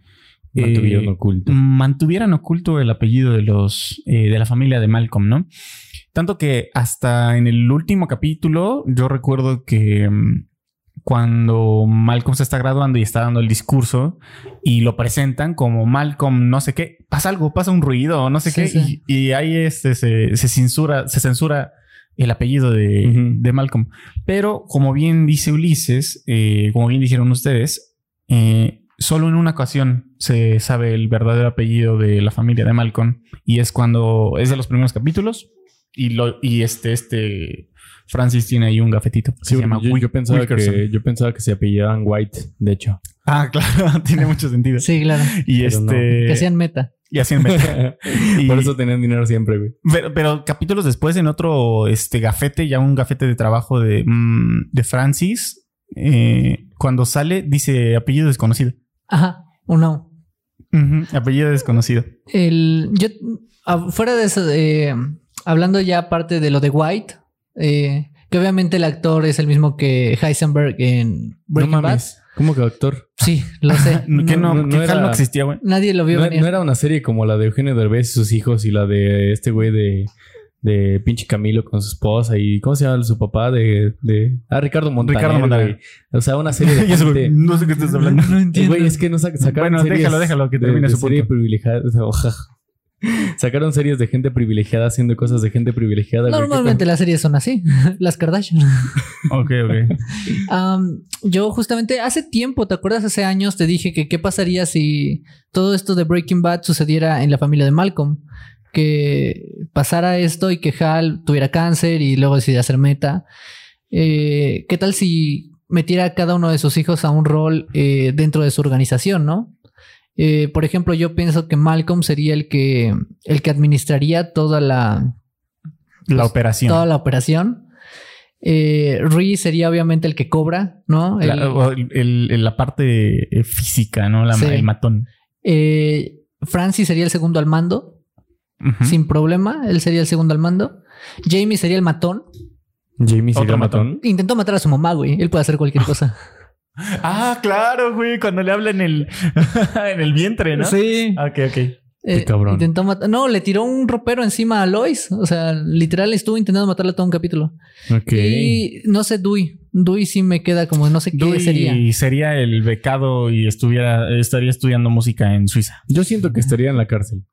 eh, Mantuvieron oculto. mantuvieran oculto el apellido de los eh, de la familia de Malcolm, ¿no? Tanto que hasta en el último capítulo, yo recuerdo que mm, cuando Malcolm se está graduando y está dando el discurso y lo presentan como Malcolm, no sé qué, pasa algo, pasa un ruido, no sé Sí, qué, sí. Y, y ahí este se, se censura, se censura el apellido de, de Malcolm. Pero como bien dice Ulises, eh, como bien dijeron ustedes, eh, solo en una ocasión se sabe el verdadero apellido de la familia de Malcolm y es cuando es de los primeros capítulos y lo y este este Francis tiene ahí un gafetito que Sí, se llama yo, yo pensaba Wilkerson. que, yo pensaba que se apellidaban White, de hecho. ah claro tiene mucho sentido Sí, claro. y pero no. este Que sean meta. y así en meta. Y- Por eso tenían dinero siempre, güey. pero, pero capítulos después en otro este gafete ya un gafete de trabajo de mm, de Francis eh, cuando sale dice apellido desconocido Ajá, o no. Apellido desconocido El, yo, ah, fuera de eso, eh, hablando ya aparte de lo de White, eh, que obviamente el actor es el mismo que Heisenberg en Breaking no Bad. mames. ¿Cómo que actor? Sí, lo sé. que no, no- Hal era- no existía güey Nadie lo vio No, venir. no era una serie como la de Eugenio Derbez y sus hijos y la de este güey de, de pinche Camilo con su esposa y ¿cómo se llama su papá? De, de ah, Ricardo Montaner. Ricardo Montaner. O sea, una serie de gente- no sé qué estás hablando No entiendo. Güey, es que no sac- sacaron Bueno, series déjalo, déjalo, que de- termine de su serie punto. privilegiada. O sea, oja. Sacaron series de gente privilegiada haciendo cosas de gente privilegiada. güey. ¿Qué Normalmente las series son así, las Kardashian. Ok, ok. Yo justamente hace tiempo, ¿te acuerdas? Hace años te dije que qué pasaría si todo esto de Breaking Bad sucediera en la familia de Malcolm. Que pasara esto y que Hal tuviera cáncer y luego decidiera ser meta. Eh, ¿Qué tal si metiera a cada uno de sus hijos a un rol eh, dentro de su organización, no? Eh, por ejemplo, yo pienso que Malcolm sería el que, el que administraría toda la, La Pues, operación. toda la operación. Eh, Ree sería obviamente el que cobra, ¿no? El- La, o el- el- el- la parte eh, física, ¿no? La, Sí. El matón. eh, Francis sería el segundo al mando, sin problema. Él sería el segundo al mando. Jamie sería el matón. Jamie sería matón. matón. Intentó matar a su mamá, güey. Él puede hacer cualquier cosa. Ah, claro, güey. Cuando le habla en el, en el vientre, ¿no? Sí. Ah, Ok, ok. Eh, cabrón. Intentó matar. No, le tiró un ropero encima a Lois. O sea, literal estuvo intentando matarla todo un capítulo. Ok. Y no sé, Dewey. Dewey sí me queda como no sé qué sería. sería el becado y estuviera, estaría estudiando música en Suiza. Yo siento que estaría en la cárcel.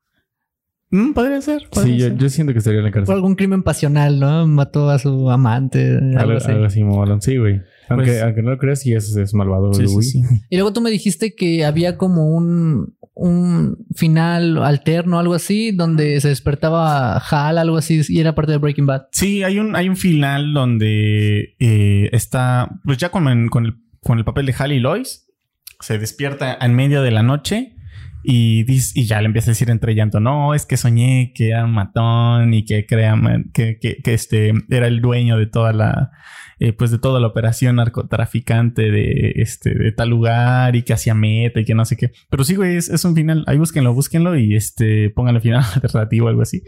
Mm, podría ser. podría Sí, yo, ser. yo siento que estaría en la Por cárcel. algún crimen pasional, ¿no? Mató a su amante. Algo Algo, así. algo así. Sí, güey. Aunque, Pues- aunque no lo creas, sí es, es malvado. Sí, sí, Dewey. sí. Y luego tú me dijiste que había como un, un final alterno, algo así, donde se despertaba Hal, algo así, y era parte de Breaking Bad. Sí, hay un, hay un final donde eh, está, pues ya con, el- con el, con el papel de Hal y Lois, se despierta en medio de la noche y, dice- y ya le empieza a decir entre llanto, no, es que soñé que era un matón y que, crea, que, que, que este era el dueño de toda la, eh, pues de toda la operación narcotraficante de este, de tal lugar y que hacía meta y que no sé qué. Pero sí, güey, es, es un final, ahí búsquenlo, búsquenlo y este, pónganle final alternativo o algo así.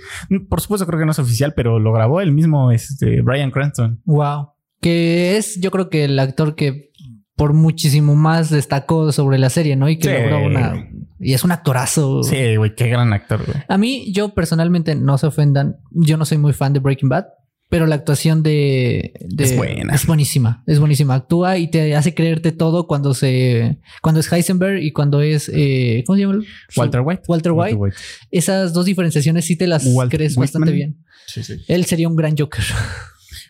Por supuesto, creo que no es oficial, pero lo grabó el mismo este, Brian Cranston. Wow. Que es, yo creo que el actor que por muchísimo más destacó sobre la serie, ¿no? Y que Sí. logró una. Y es un actorazo. Sí, güey, qué gran actor, güey. A mí, yo personalmente, no se ofendan, yo no soy muy fan de Breaking Bad, pero la actuación de, de- Es buena. Es buenísima, es buenísima. Actúa y te hace creerte todo cuando se, cuando es Heisenberg y cuando es, eh, ¿cómo se llama? Walter White. Walter White. Esas dos diferenciaciones sí te las Walt crees Whitman. bastante bien. Sí, sí. Él sería un gran Joker.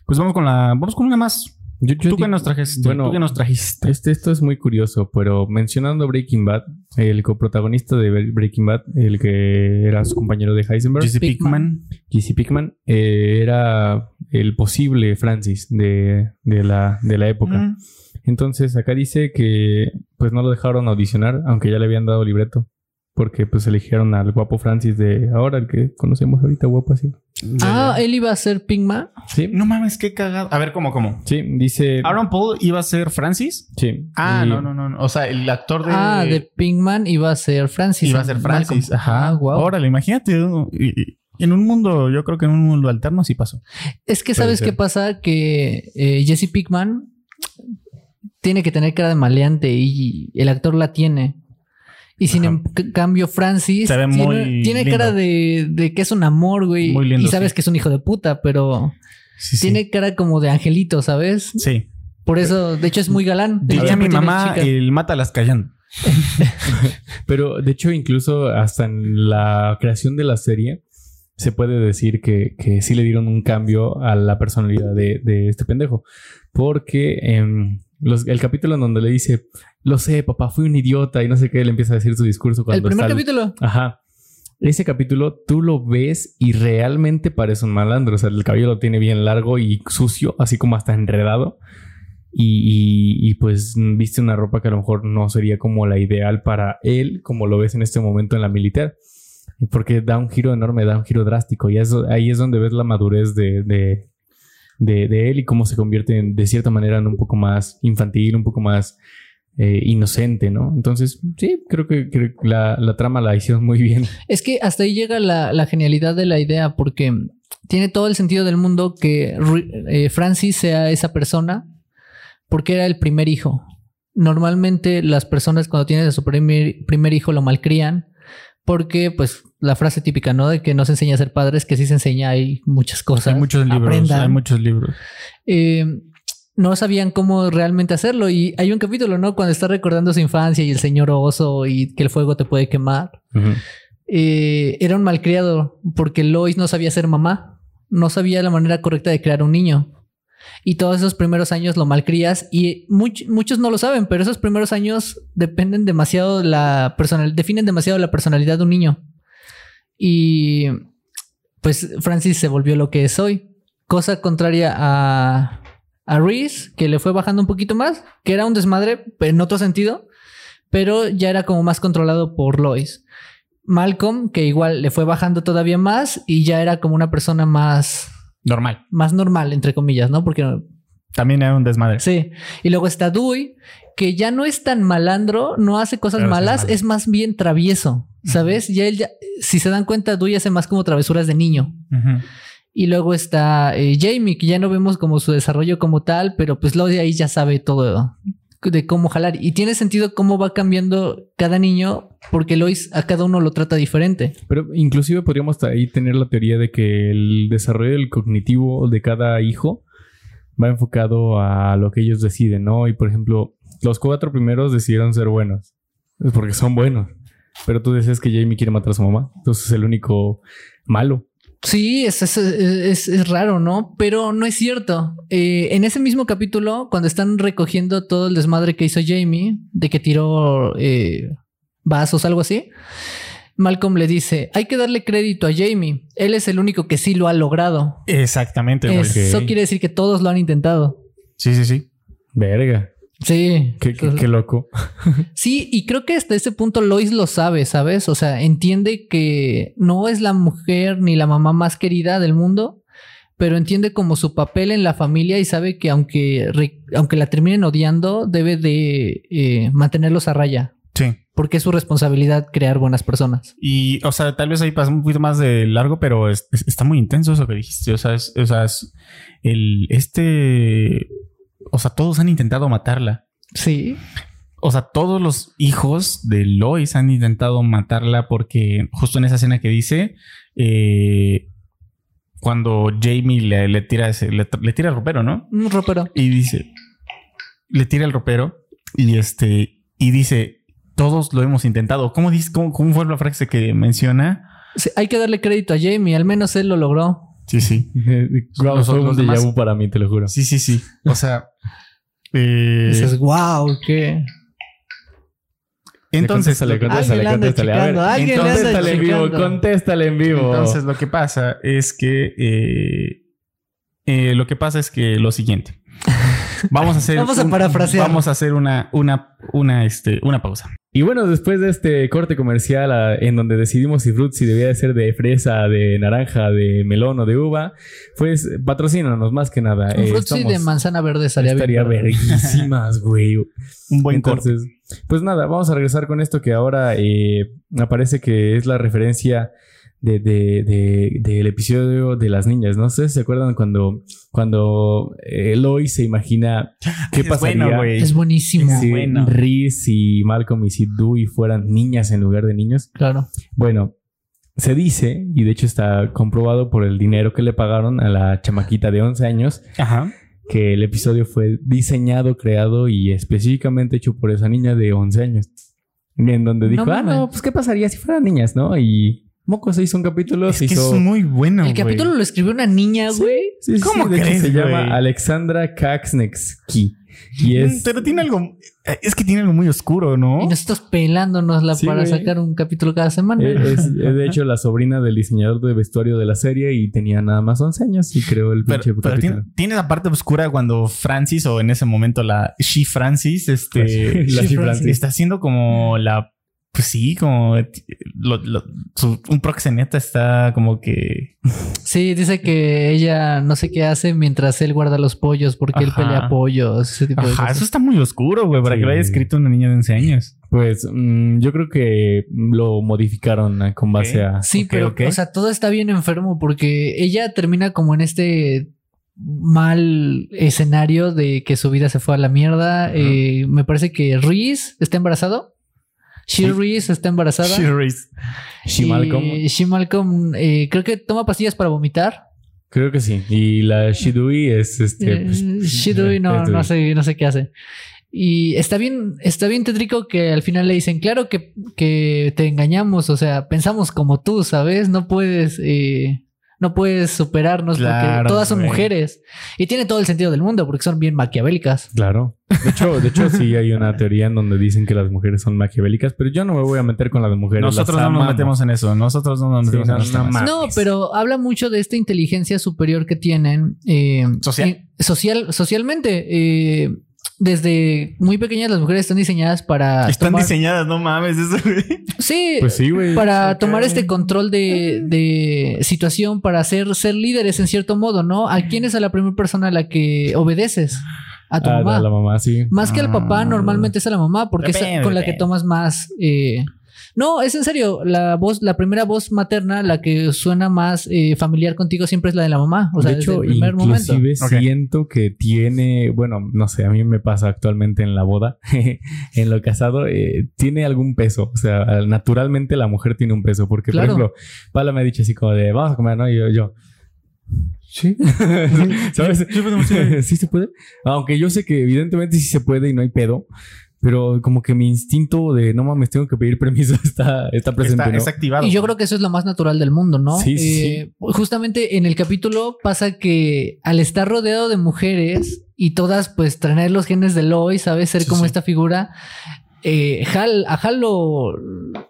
Pues vamos con la, vamos con una más. Yo, yo ¿Tú qué digo- nos trajiste? Bueno, ¿Tú qué nos trajiste? Este, esto es muy curioso, pero mencionando Breaking Bad, el coprotagonista de Breaking Bad, el que era su compañero de Heisenberg, Jesse Pinkman. Pinkman. Jesse Pickman, eh, era el posible Francis de, de la, de la época. Mm. Entonces acá dice que pues no lo dejaron audicionar, aunque ya le habían dado libreto. Porque pues eligieron al guapo Francis de ahora, el que conocemos ahorita, guapo así. Ah, él iba a ser Pinkman. Sí, No mames, qué cagado. A ver, ¿cómo, cómo? sí, dice... Aaron Paul iba a ser Francis. Sí. Ah, Y- no, no, no, no. O sea, el actor de. Ah, de Pinkman iba a ser Francis. Iba a ser Malcolm. Francis. Ajá. Ah, wow. Órale, imagínate. En un mundo, yo creo que en un mundo alterno sí pasó. Es que sabes qué pasa que eh, Jesse Pickman tiene que tener cara de maleante y el actor la tiene. Y sin Ajá. cambio, Francis Se ve tiene, muy tiene lindo. cara de, de que es un amor, güey. Muy lindo, y sabes sí. que es un hijo de puta, pero Sí, sí. tiene cara como de angelito, ¿sabes? Sí. Por eso, de hecho, es muy galán. Diría mi mamá, el mata las callando. Pero de hecho, incluso hasta en la creación de la serie, se puede decir que, que sí le dieron un cambio a la personalidad de, de este pendejo. Porque em, los- el capítulo en donde le dice, lo sé, papá, fui un idiota y no sé qué, le empieza a decir su discurso cuando El primer está- capítulo. Ajá. Ese capítulo tú lo ves y realmente parece un malandro. O sea, el cabello lo tiene bien largo y sucio, así como hasta enredado. Y, y- y, pues viste una ropa que a lo mejor no sería como la ideal para él, como lo ves en este momento en la militar. Porque da un giro enorme, da un giro drástico. Y eso, ahí es donde ves la madurez de, de, de- de él y cómo se convierte de cierta manera en un poco más infantil, un poco más eh, inocente, ¿no? Entonces, sí, creo que, la, la trama la hicieron muy bien. Es que hasta ahí llega la, la genialidad de la idea, porque tiene todo el sentido del mundo que eh, Francis sea esa persona, porque era el primer hijo. Normalmente las personas cuando tienen a su primer, primer hijo lo malcrían, porque pues la frase típica, ¿no? De que no se enseña a ser padres, que sí se enseña, hay muchas cosas. Hay muchos libros. Aprendan. Hay muchos libros. Eh, no sabían cómo realmente hacerlo. Y hay un capítulo, ¿no? Cuando está recordando su infancia y el señor oso y que el fuego te puede quemar. eh, era un malcriado porque Lois no sabía ser mamá, no sabía la manera correcta de crear un niño. Y todos esos primeros años lo malcrías y much- muchos no lo saben, pero esos primeros años dependen demasiado de la personal, definen demasiado la personalidad de un niño. Y pues Francis se volvió lo que es hoy. Cosa contraria a, a Reese, que le fue bajando un poquito más, que era un desmadre en otro sentido, pero ya era como más controlado por Lois. Malcolm, que igual le fue bajando todavía más y ya era como una persona más, Normal. más normal, entre comillas, ¿no? Porque También era un desmadre. sí. Y luego está Dewey, que ya no es tan malandro, no hace cosas Pero sí es malas, es más bien travieso, ¿sabes? Ya él ya, si se dan cuenta, Dewey hace más como travesuras de niño. Y luego está eh, Jamie, que ya no vemos como su desarrollo como tal, pero pues Lodi ahí ya sabe todo de cómo jalar. Y tiene sentido cómo va cambiando cada niño, porque Lois a cada uno lo trata diferente. Pero inclusive podríamos ahí tener la teoría de que el desarrollo del cognitivo de cada hijo va enfocado a lo que ellos deciden, ¿no? Y por ejemplo, los cuatro primeros decidieron ser buenos. Es porque son buenos. Pero tú decías que Jamie quiere matar a su mamá. Entonces es el único malo. Sí, es, es, es- es raro, ¿no? Pero no es cierto. Eh, en ese mismo capítulo, cuando están recogiendo todo el desmadre que hizo Jamie, de que tiró eh, vasos, algo así, Malcolm le dice, hay que darle crédito a Jamie. Él es el único que sí lo ha logrado. Exactamente. Eso quiere decir que todos lo han intentado. Sí, sí, sí. Verga. Sí. Qué, qué- qué loco. Sí, y creo que hasta ese punto Lois lo sabe, ¿sabes? O sea, entiende que no es la mujer ni la mamá más querida del mundo, pero entiende como su papel en la familia y sabe que aunque, re- aunque la terminen odiando, debe de eh, mantenerlos a raya, Sí. porque es su responsabilidad crear buenas personas. Y, o sea, tal vez ahí pasa un poquito más de largo, pero es- es- está muy intenso eso que dijiste. O sea, es, o sea, es el, este, o sea, todos han intentado matarla. Sí. O sea, todos los hijos de Lois han intentado matarla porque justo en esa escena que dice, eh, cuando Jamie le, le tira ese, le, le tira el ropero, ¿no? Un ropero. Y dice, le tira el ropero y este, y dice, todos lo hemos intentado. ¿Cómo dice, cómo, cómo fue la frase que menciona? Sí, hay que darle crédito a Jamie, al menos él lo logró. Sí, sí. Wow, Los- fue los un déjà vu para mí, te lo juro. Sí, sí, sí. O sea, eh, Dices, wow, qué. entonces, Contéstale, que- contéstale, Alguien le anda contéstale. A ver, le contéstale en vivo, contéstale en vivo. Entonces lo que pasa es que eh, eh, lo que pasa es que lo siguiente. Vamos a hacer Vamos a parafrasear. Vamos a hacer una una una este una pausa. Y bueno, después de este corte comercial ah, en donde decidimos si Fruit si debía de ser de fresa, de naranja, de melón o de uva, pues patrocínanos más que nada. Un Eh, de manzana verde estaría, estaría bien. verguísimas, güey. Un buen corte. Entonces, pues nada, vamos a regresar con esto que ahora eh, aparece que es la referencia de, de- de- del episodio de las niñas. No sé si se acuerdan cuando, cuando eh, Lois se imagina qué Es pasaría bueno. Es buenísimo. si bueno. Reese y Malcolm y Sid Dewey fueran niñas en lugar de niños. Claro. Bueno, se dice, y de hecho está comprobado por el dinero que le pagaron a la chamaquita de 11 años, Ajá. que el episodio fue diseñado, creado y específicamente hecho por esa niña de 11 años. En donde No dijo, ah, no, pues qué pasaría si fueran niñas, ¿no? Y Moco se hizo un capítulo, Es se que hizo... es muy bueno. El capítulo lo escribió una niña, güey. Sí, sí, ¿Cómo sí, de hecho crees, se llama? Alexandra Kaksnexki. Y Mm, es... Pero tiene algo. eh, Es que tiene algo muy oscuro, ¿no? Y nosotros pelándonosla Sí, para sacar un capítulo cada semana. eh, Es, es de hecho la sobrina del diseñador de vestuario de la serie y tenía nada más 11 años y creó el Pero, pinche pero tiene, capítulo. tiene la parte oscura cuando Francis, o en ese momento la She Francis, este, La She She Francis. Francis. está haciendo como la. Pues sí, como. lo- lo- su- un proxeneta está como que. Sí, dice que ella no sé qué hace mientras él guarda los pollos porque él pelea pollos. Ese tipo de Ajá, cosas. eso está muy oscuro, güey, para Sí. que lo haya escrito una niña de 11 años. Pues mm, yo creo que lo modificaron eh, con base a... Sí, pero o sea, todo está bien enfermo porque ella termina como en este mal escenario de que su vida se fue a la mierda. Eh, me parece que Reese está embarazado. She. Reese está embarazada. She Reese. She Malcolm. She Malcolm, eh, creo que toma pastillas para vomitar. Creo que sí. Y la Shidui es este... Eh, pues, Dewey no, no sé, no sé qué hace. Y está bien, está bien tétrico que al final le dicen, claro que, que te engañamos, o sea, pensamos como tú, ¿sabes? No puedes, eh, no puedes superarnos Claro, porque todas son güey. mujeres. Y tiene todo el sentido del mundo porque son bien maquiavélicas. Claro. De hecho, de hecho, sí hay una teoría en donde dicen que las mujeres son maquiavélicas, pero yo no me voy a meter con las mujeres. Nosotros las no nos metemos en eso. Nosotros no nos Sí, metemos no, en esos no. No, pero habla mucho de esta inteligencia superior que tienen. eh, Social. eh, social socialmente. eh, desde muy pequeñas las mujeres están diseñadas para... Están tomar- diseñadas, no mames, eso, güey. Sí, Pues sí, güey. para tomar este control de, de situación, para ser, ser líderes en cierto modo, ¿no? ¿A quién es a la primera persona a la que obedeces? A tu Ah, mamá. la, la mamá, sí. Más que al papá, Ah. normalmente es a la mamá, porque es con la que tomas más. eh, No, es en serio. La voz, la primera voz materna, la que suena más eh, familiar contigo, siempre es la de la mamá. O sea, de desde hecho, el primer momento. inclusive Ok. siento que tiene, bueno, no sé, a mí me pasa actualmente en la boda, en lo casado, eh, tiene algún peso. O sea, naturalmente la mujer tiene un peso, porque Claro. por ejemplo, Paula me ha dicho así como de, vamos a comer, ¿no? Y yo, yo sí, ¿sabes? Sí se puede. Aunque yo sé que evidentemente sí se puede y no hay pedo. Pero como que mi instinto de no mames, tengo que pedir permiso está, está presente, Está, ¿no? está activado. Y yo creo que eso es lo más natural del mundo, ¿no? Sí, sí, Eh, Justamente en el capítulo pasa que al estar rodeado de mujeres y todas pues traer los genes de Lois, ¿sabes? Ser Sí, como sí. esta figura. eh, Hal, a Hal lo...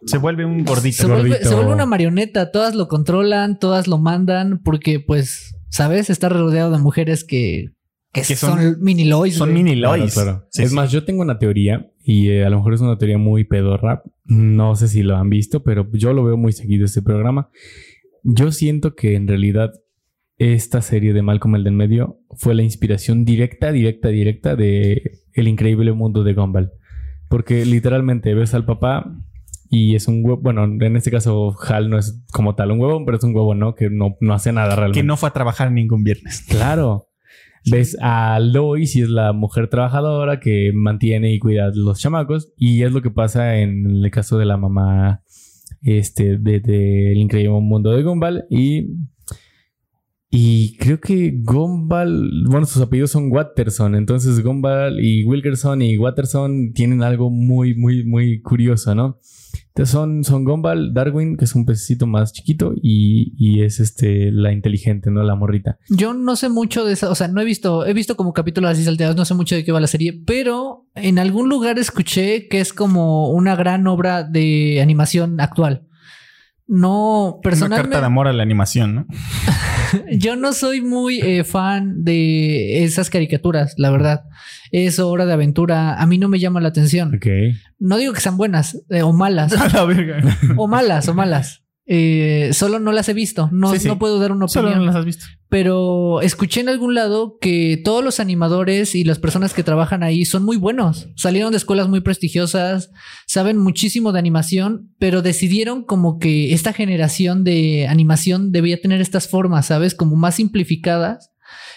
se vuelve un gordito. Se vuelve, gordito. se vuelve una marioneta, todas lo controlan, todas lo mandan, porque pues, ¿sabes? Está rodeado de mujeres que, que, Que son, son- mini Lois. Son güey. mini Claro, Lois. claro. Sí, es sí. más, yo tengo una teoría y eh, a lo mejor es una teoría muy pedorra. No sé si lo han visto, pero yo lo veo muy seguido este programa. Yo siento que en realidad esta serie de Malcolm el del medio fue la inspiración directa, directa, directa de El increíble mundo de Gumball. Porque literalmente ves al papá y es un huevo. Bueno, en este caso, Hal no es como tal un huevo, pero es un huevo, ¿no? Que no, no hace nada realmente. Que no fue a trabajar ningún viernes. Claro. Ves a Lois y es la mujer trabajadora que mantiene y cuida a los chamacos. Y es lo que pasa en el caso de la mamá este, de, El Increíble Mundo de Gumball. Y, y creo que Gumball, bueno, sus apellidos son Watterson. Entonces Gumball y Wilkerson y Watterson tienen algo muy, muy, muy curioso, ¿no? Son, son Gumball, Darwin, que es un pececito más chiquito, y, y es este la inteligente, ¿no? La morrita. Yo no sé mucho de esa, o sea, no he visto, he visto como capítulos así salteados, no sé mucho de qué va la serie, pero en algún lugar escuché que es como una gran obra de animación actual. No, Una personalmente, carta de amor a la animación, ¿no? yo no soy muy eh, fan de esas caricaturas, la verdad. Es hora de aventura, a mí no me llama la atención. Ok. No digo que sean buenas eh, o malas, A la verga. o malas o malas. Eh, solo no las he visto, no, Sí, sí. no puedo dar una Solo opinión. no las has visto. pero escuché en algún lado que todos los animadores y las personas que trabajan ahí son muy buenos. Salieron de escuelas muy prestigiosas, saben muchísimo de animación, pero decidieron como que esta generación de animación debía tener estas formas, ¿sabes? Como más simplificadas.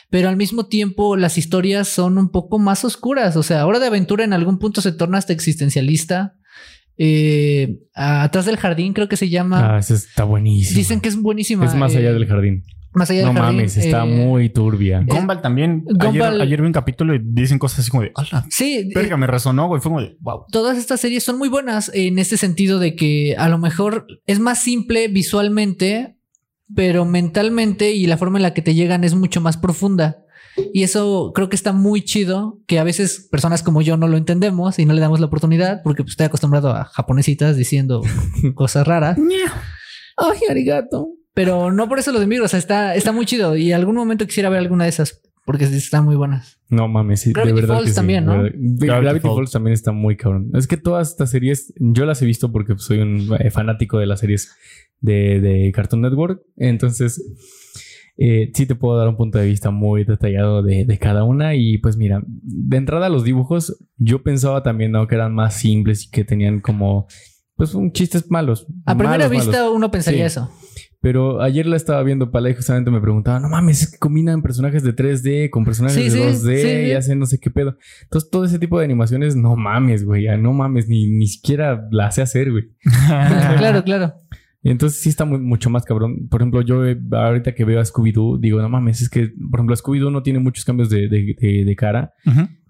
Pero al mismo tiempo las historias son un poco más oscuras. O sea, Hora de Aventura en algún punto se torna hasta existencialista. Eh, atrás del jardín creo que se llama. Ah, esa está buenísimo. Dicen que es buenísima. es más allá eh, del jardín. Más allá No del jardín. mames, está eh, muy turbia. Gumball también. Gumball- Ayer, ayer vi un capítulo y dicen cosas así como de, ¡Hala! Sí, eh, Verga, me resonó, güey. Fue como de, wow. todas estas series son muy buenas en este sentido de que a lo mejor es más simple visualmente, pero mentalmente y la forma en la que te llegan es mucho más profunda. Y eso creo que está muy chido, que a veces personas como yo no lo entendemos y no le damos la oportunidad porque pues, estoy acostumbrado a japonesitas diciendo cosas raras. Ay, arigato. Pero no por eso lo de o sea, está, está muy chido y algún momento quisiera ver alguna de esas porque están muy buenas. No mames, sí, Gravity de verdad Falls que sí, también, ¿no? verdad. Gravity, Gravity Falls. Falls también está muy cabrón. Es que todas estas series, yo las he visto porque soy un eh, fanático de las series de, de Cartoon Network. Entonces, eh, sí te puedo dar un punto de vista muy detallado de, de cada una. Y pues mira, de entrada los dibujos, yo pensaba también ¿no? que eran más simples y que tenían como, pues, un chistes malos. A primera vista malos. uno pensaría Sí. eso. Pero ayer la estaba viendo Pala y justamente me preguntaba, no mames, es que combinan personajes de 3D con personajes Sí, de sí, 2D sí. y hacen no sé qué pedo. Entonces, todo ese tipo de animaciones, no mames, güey, no mames, ni, ni siquiera la sé hacer, güey. claro, claro. Entonces, sí está muy- mucho más cabrón. Por ejemplo, yo eh, ahorita que veo a Scooby-Doo, digo, no mames, es que, por ejemplo, Scooby-Doo no tiene muchos cambios de, de- de- de cara.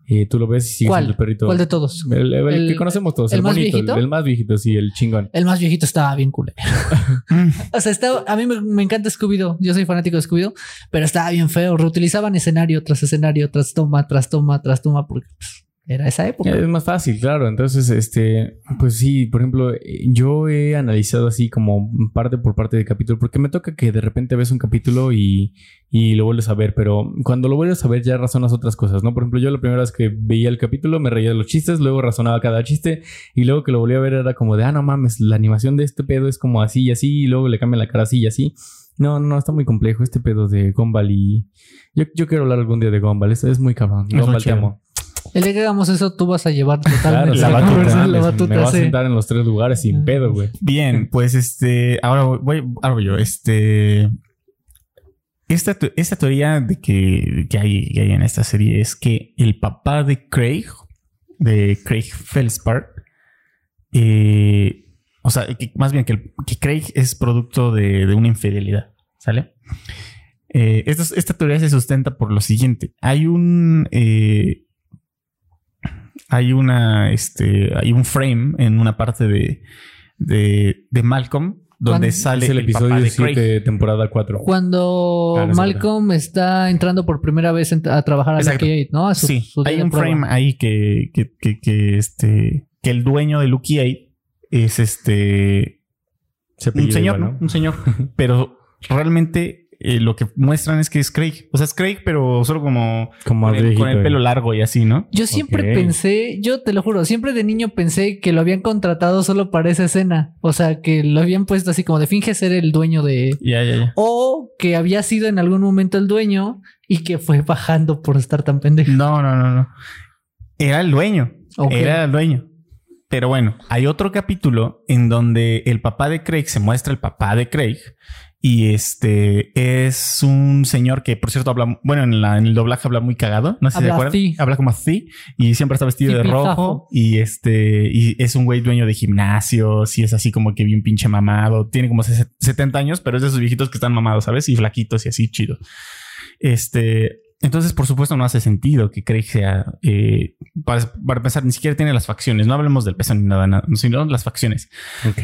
Eh, tú lo ves y sigues ¿Cuál? siendo el perrito. ¿Cuál de todos? El, el El- que conocemos todos, el el, más bonito, el, viejito? el más viejito, sí, el chingón. El más viejito estaba bien culero. O sea, estaba, a mí me, me encanta Scooby-Doo. Yo soy fanático de Scooby-Doo, pero estaba bien feo. Reutilizaban escenario tras escenario, tras toma, tras toma, tras toma, porque pues, era esa época. Es más fácil, claro. Entonces, este, pues sí, por ejemplo, eh, yo he analizado así como parte por parte de capítulo, porque me toca que de repente ves un capítulo y, y lo vuelves a ver, pero cuando lo vuelves a ver ya razonas otras cosas, ¿no? Por ejemplo, yo la primera vez que veía el capítulo me reía de los chistes, luego razonaba cada chiste y luego que lo volví a ver era como de, ah, no mames, la animación de este pedo es como así y así y luego le cambian la cara así y así. No, no, está muy complejo este pedo de Gumball y... Yo, yo quiero hablar algún día de Gumball, esto es muy cabrón. Gumball, te amo. El día que hagamos eso, tú vas a llevar Claro, totalmente la la batuta. la batuta, me voy a sentar en los tres lugares sin pedo, güey. Bien, pues este, ahora voy, ahora voy yo, este, esta, esta teoría de que, que hay, que hay en esta serie es que el papá de Craig, de Craig Feldspar, eh, o sea, que- más bien que, el- que Craig es producto de, de una infidelidad, ¿sale? Eh, esto esta teoría se sustenta por lo siguiente. Hay un... eh, hay una... Este, hay un frame en una parte de, de, de Malcolm donde ¿Cuándo? sale es el, episodio de 7 Craig. de temporada 4. Cuando Ah, no es Malcolm está entrando por primera vez a trabajar a. Lucky ¿no? A su- sí, su hay un prueba. frame ahí que, que, que, que, este, que el dueño de Lucky Eight es este Se un señor, igual, ¿no? Un señor. Pero realmente eh, lo que muestran es que es Craig. O sea, es Craig, pero solo como Como con el, con el viejito, pelo largo y así, ¿no? Yo siempre pensé, yo te lo juro, siempre de niño pensé que lo habían contratado solo para esa escena. O sea, que lo habían puesto así como de finge ser el dueño de... Ya, ya, ya. O que había sido en algún momento el dueño y que fue bajando por estar tan pendejo. No, no, no, no. Era el dueño. Era el dueño. Pero bueno, hay otro capítulo en donde el papá de Craig se muestra el papá de Craig. Y este es un señor que, por cierto, habla, bueno, en, la, en el doblaje habla muy cagado. No sé si se acuerdan. así. Habla como así y siempre está vestido de rojo. Y este, y es un güey dueño de gimnasios y es así como que bien pinche mamado. Tiene como ses- 70 años, pero es de esos viejitos que están mamados, ¿sabes? Y flaquitos y así chido. Este, entonces, por supuesto, no hace sentido que Craig sea, eh, para, para empezar, ni siquiera tiene las facciones. No hablemos del peso ni nada, nada, sino las facciones. Ok.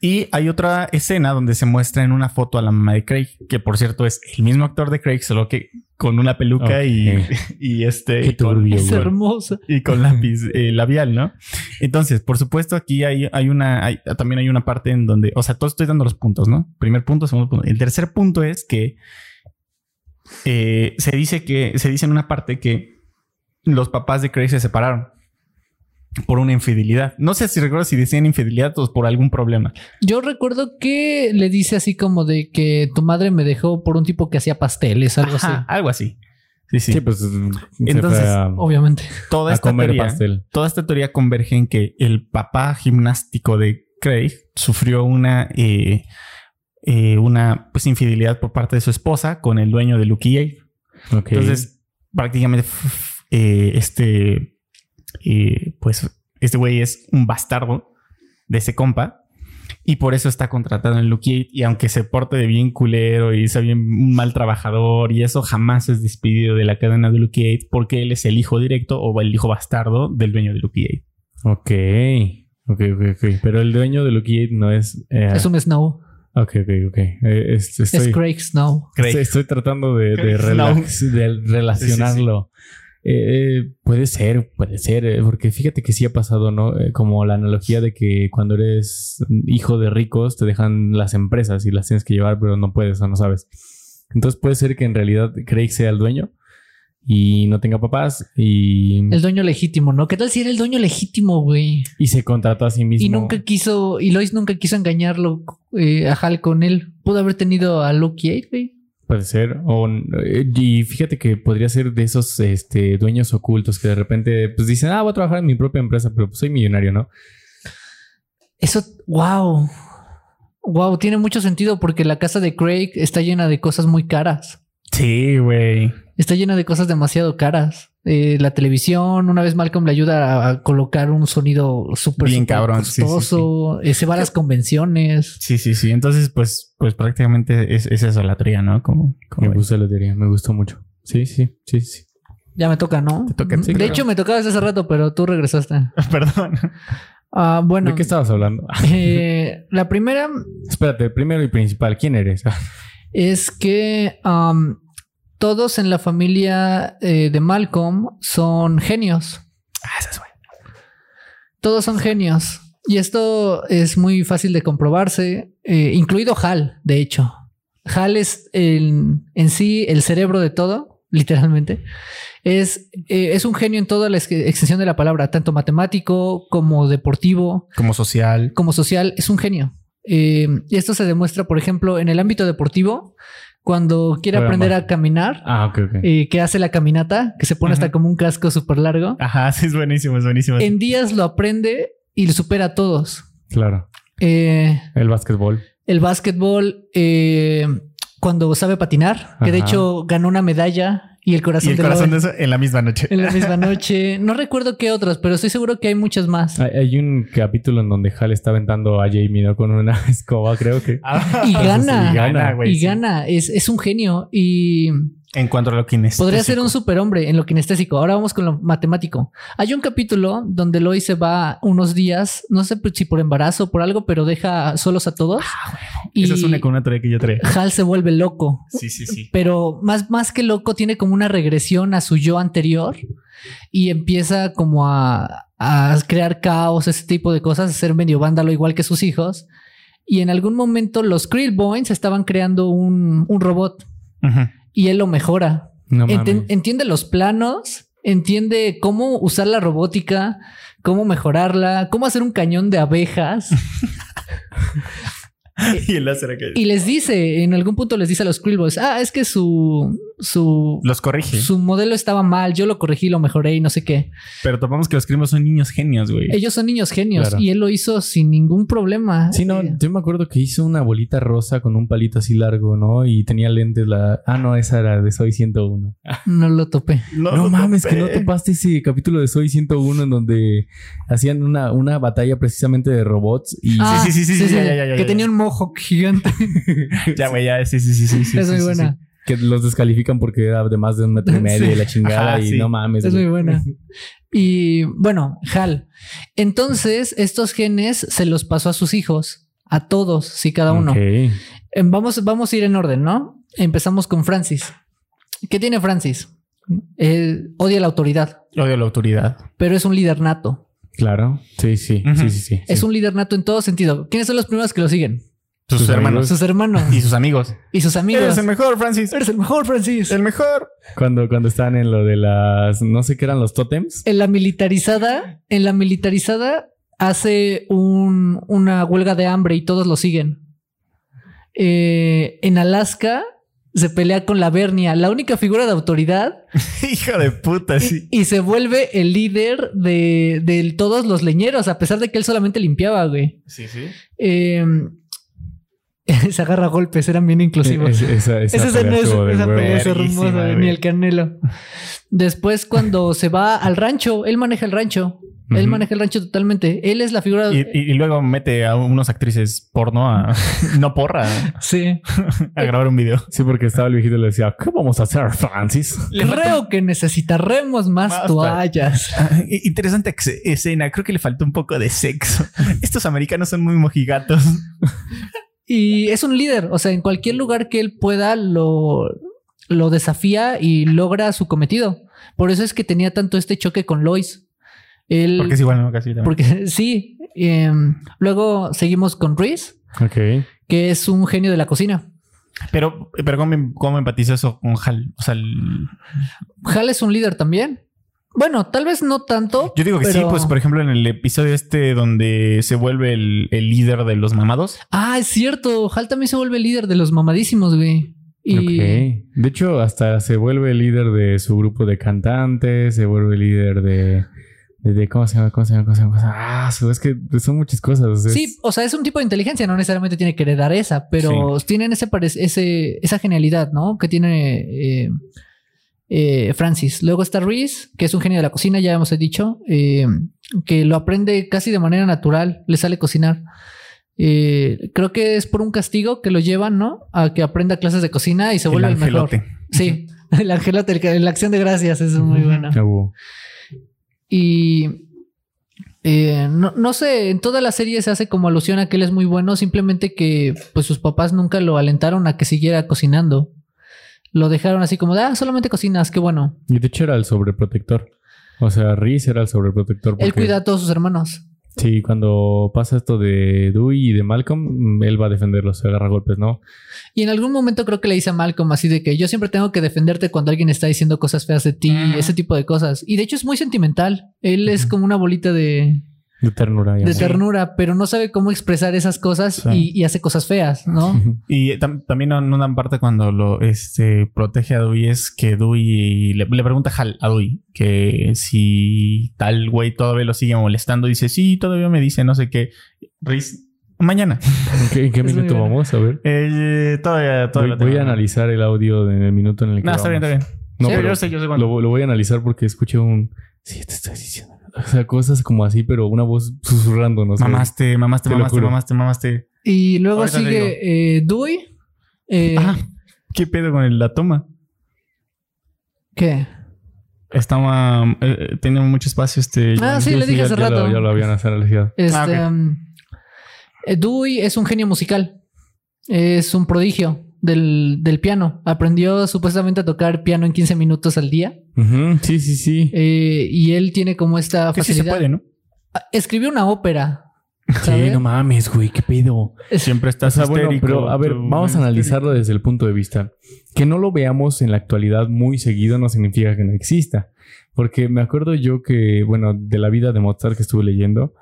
Y hay otra escena donde se muestra en una foto a la mamá de Craig, que por cierto es el mismo actor de Craig, solo que con una peluca y, este Qué y con, Es hermosa. y con lápiz eh, labial, ¿no? Entonces, por supuesto, aquí hay, hay una, hay- también hay una parte en donde, o sea, todo estoy dando los puntos, ¿no? Primer punto, segundo punto. El tercer punto es que eh, se dice que, se dice en una parte que los papás de Craig se separaron por una infidelidad. No sé si recuerdo si decían infidelidad o por algún problema. Yo recuerdo que le dice así como de que tu madre me dejó por un tipo que hacía pasteles, algo Ajá, así. algo así. Sí, sí. Sí, pues se Entonces, fue a, Obviamente. toda a esta comer teoría, pastel. toda esta teoría converge en que el papá gimnástico de Craig sufrió una, eh, eh, una pues, infidelidad por parte de su esposa con el dueño de Lucky. Entonces, prácticamente eh, este, eh, pues, este güey es un bastardo de ese compa. Y por eso está contratado en Lucky Eight. Y aunque se porte de bien culero y sea bien un mal trabajador y eso jamás es despedido de la cadena de Lucky Eight porque él es el hijo directo o el hijo bastardo del dueño de Lucky Eight. Ok. Ok, ok, ok. Pero el dueño de Lucky Eight no es. eh, Es un Snow. Ok, ok, ok. Eh, es- Es estoy, Craig Snow. Craig. estoy, estoy tratando de, de, relax- de relacionarlo. Eh, eh, puede ser, puede ser, eh, porque fíjate que sí ha pasado, ¿no? Eh, como la analogía de que cuando eres hijo de ricos te dejan las empresas y las tienes que llevar, pero no puedes o no sabes. Entonces puede ser que en realidad Craig sea el dueño y no tenga papás y, El dueño legítimo, ¿no? ¿Qué tal si era el dueño legítimo, güey? y se contrató a sí mismo. Y nunca quiso, y Lois nunca quiso engañarlo eh, a Hal con él. Pudo haber tenido a Eight, güey. Puede ser. O, eh, y fíjate que podría ser de esos este, dueños ocultos que de repente pues dicen, ah, voy a trabajar en mi propia empresa, pero pues soy millonario, ¿no? Eso, wow. Wow, tiene mucho sentido porque la casa de Craig está llena de cosas muy caras. Sí, güey. Está llena de cosas demasiado caras. Eh, la televisión, una vez Malcolm le ayuda a, colocar un sonido súper Bien cabrón, sí, sí, costoso. Eh, se va a las convenciones. Sí, sí, sí. Entonces, pues, pues prácticamente es, es eso la teoría, ¿no? Como, como Me gusta la teoría, me gustó mucho. Sí, sí, sí, sí. Ya me toca, ¿no? Te toca, sí, de hecho, me tocaba desde hace rato, pero tú regresaste. Perdón. Ah, bueno, ¿De qué estabas hablando? eh, la primera Espérate, primero y principal, ¿quién eres? es que am, todos en la familia eh, de Malcolm son genios. Ah, esa es buena. Todos son genios. Y esto es muy fácil de comprobarse, eh, incluido Hal, de hecho. Hal es el- en sí el cerebro de todo, literalmente. Es, eh, es un genio en toda la ex- extensión de la palabra, tanto matemático como deportivo, Como social. como social. Es un genio. Eh, y esto se demuestra, por ejemplo, en el ámbito deportivo, cuando quiere aprender a caminar, Ah, ok, ok. eh, que hace la caminata, que se pone hasta como un casco súper largo. Ajá, sí, es buenísimo, es buenísimo. En días lo aprende y lo supera a todos. Claro. Eh, El básquetbol. el básquetbol, eh, cuando sabe patinar, que de Ajá. hecho ganó una medalla y el y corazón, el de corazón de Lois eso en la misma noche. en la misma noche. No recuerdo qué otras, pero estoy seguro que hay muchas más. Hay, hay un capítulo en donde Hal está aventando a Jamie, ¿no? Con una escoba, creo que. Ah, Y gana. Y gana, güey, y sí. gana, es, es un genio y En cuanto a lo kinestésico. podría ser un superhombre en lo kinestésico. Ahora vamos con lo matemático. Hay un capítulo donde Lois se va unos días, no sé si por embarazo o por algo, pero deja solos a todos. y Esa es una con una teoría que yo traía. Hal se vuelve loco. Sí, sí, sí. pero más, más que loco, tiene como una regresión a su yo anterior y empieza como a, a crear caos, ese tipo de cosas, a ser medio vándalo igual que sus hijos. Y en algún momento los Krillboins estaban creando un, un robot Ujú. Y él lo mejora. No Enten- mames. entiende los planos, entiende cómo usar la robótica, cómo mejorarla, cómo hacer un cañón de abejas. y el láser acá. y les dice, en algún punto les dice a los Krillboys, ah, es que su, su, Los corrige. su modelo estaba mal, yo lo corregí, lo mejoré y no sé qué. Pero topamos que los crímenes son niños genios, güey. Ellos son niños genios Claro. y él lo hizo sin ningún problema. Sí, no, Eh, yo me acuerdo que hizo una bolita rosa con un palito así largo, ¿no? Y tenía lentes la... Ah, no, esa era de Soy 101. no lo topé. No, lo mames, topé. que no topaste ese capítulo de Soy 101 en donde hacían una, una batalla precisamente de robots y... Ah, sí, sí, sí, sí, ya, ya, ya, que ya. tenía un mohawk gigante. Ya, güey, ya. Sí, sí, sí, sí. sí es sí, muy sí, buena. Que los descalifican porque era de más de un metro y medio Sí. y la chingada Ajá, y sí. no mames. Es muy buena. Y bueno, Hal. Entonces, estos genes se los pasó a sus hijos, a todos, sí, cada uno. Eh, Vamos, vamos a ir en orden, ¿no? Empezamos con Francis. ¿Qué tiene Francis? Eh, odia la autoridad, Odio la autoridad. pero es un líder nato. Claro. Sí, sí, sí, sí, sí. Es sí. un líder nato en todo sentido. ¿Quiénes son los primeros que lo siguen? Sus, Sus hermanos. Sus hermanos Y sus amigos. y sus amigos. Eres el mejor, Francis. Eres el mejor, Francis. El mejor. Cuando, cuando están en lo de las... No sé qué eran los tótems. En la militarizada, en la militarizada hace un- una huelga de hambre y todos lo siguen. Eh, en Alaska se pelea con la Bernia, la única figura de autoridad, Hijo de puta, y- sí. y, se vuelve el líder de, de todos los leñeros, a pesar de que él solamente limpiaba, güey. Sí, sí. Eh, se agarra a golpes, eran bien inclusivos. Es- esa, esa Esa pelea es, esa pelea es hermosa, ni el canelo. Después, cuando se va al rancho, él maneja el rancho. Él maneja el rancho totalmente. Él es la figura. Y, y- y luego mete a unas actrices porno a no porra Sí. a grabar un video. Sí, porque estaba el viejito y le decía, ¿qué vamos a hacer, Francis? Creo que necesitaremos más, Más toallas. Ah, Interesante escena. Creo que le faltó un poco de sexo. Estos americanos son muy mojigatos. Y es un líder. O sea, en cualquier lugar que él pueda, lo, lo desafía y logra su cometido. Por eso es que tenía tanto este choque con Lois. Él, Porque es igual, ¿no? Casi también. porque sí. em, luego seguimos con Reese, que es un genio de la cocina. Pero, pero ¿cómo, cómo empatiza eso con Hal? O sea, el- Hal es un líder también. Bueno, tal vez no tanto. yo digo que sí, pues por ejemplo en el episodio este donde se vuelve el, el líder de los mamados. Ah, es cierto. Hal también se vuelve líder de los mamadísimos, güey. Y Ok. De hecho, hasta se vuelve líder de su grupo de cantantes, se vuelve líder de... de, de- ¿Cómo se llama? ¿Cómo se llama? ¿Cómo se llama? Ah, es que son muchas cosas. es- sí, o sea, es un tipo de inteligencia, no necesariamente tiene que heredar esa, pero tienen ese, ese esa genialidad, ¿no? Que tiene eh, eh, Francis. Luego está Reese, que es un genio de la cocina, ya hemos dicho, eh, que lo aprende casi de manera natural, le sale cocinar. Eh, creo que es por un castigo que lo llevan, ¿no? A que aprenda clases de cocina y se vuelve el, mejor. Sí, El angelote, la acción de gracias es muy buena. Ah. Y eh, no, no sé, en toda la serie se hace como alusión a que él es muy bueno, simplemente que pues sus papás nunca lo alentaron a que siguiera cocinando. Lo dejaron así como de, ah, solamente cocinas, qué bueno. Y de hecho era el sobreprotector. O sea, Reese era el sobreprotector. Él cuida a todos sus hermanos. Sí, cuando pasa esto de Dewey y de Malcolm, mm, él va a defenderlos, se agarra golpes, ¿no? Y en algún momento creo que le dice a Malcolm así de que yo siempre tengo que defenderte cuando alguien está diciendo cosas feas de ti, Ajá. ese tipo de cosas. Y de hecho es muy sentimental. Él es como una bolita de, De ternura. de ternura, pero no sabe cómo expresar esas cosas Sí. y, y hace cosas feas, ¿no? Y tam- también en una parte cuando lo este, protege a Dewey es que Dewey le, le pregunta a Hal a Dewey que si tal güey todavía lo sigue molestando. Dice, sí, todavía me dice no sé qué. Reese, mañana. ¿En qué, en qué minuto vamos? A ver. Eh, todavía, Voy, todavía lo voy a analizar el audio en el minuto en el que No, está bien, está bien. No, Sí, pero yo sé, yo sé cuándo. lo, lo voy a analizar porque escuché un... Sí, te estoy diciendo. O sea, cosas como así, pero una voz susurrando, no sé. Mamaste, mamaste, mamaste, mamaste, mamaste. Y luego Ahorita sigue eh, Dewey. Eh, Ah, ¿qué pedo con el- la toma? ¿Qué? Estaba, eh, tenía mucho espacio este. Ah, sí, le dije hace ya rato. Lo, ya lo habían analizado. Este, Ah, um, eh, Dewey es un genio musical. Es un prodigio del, del piano. Aprendió supuestamente a tocar piano en 15 minutos al día. Sí, sí, sí. Eh, y él tiene como esta Que sí se facilidad. puede, ¿no? Ah, Escribió una ópera. Sí, no mames, güey, qué pedo. Siempre O estás sea, bueno, pero a ver, vamos a analizarlo desde el punto de vista. Que no lo veamos en la actualidad muy seguido no significa que no exista. Porque me acuerdo yo que, bueno, de la vida de Mozart que estuve leyendo,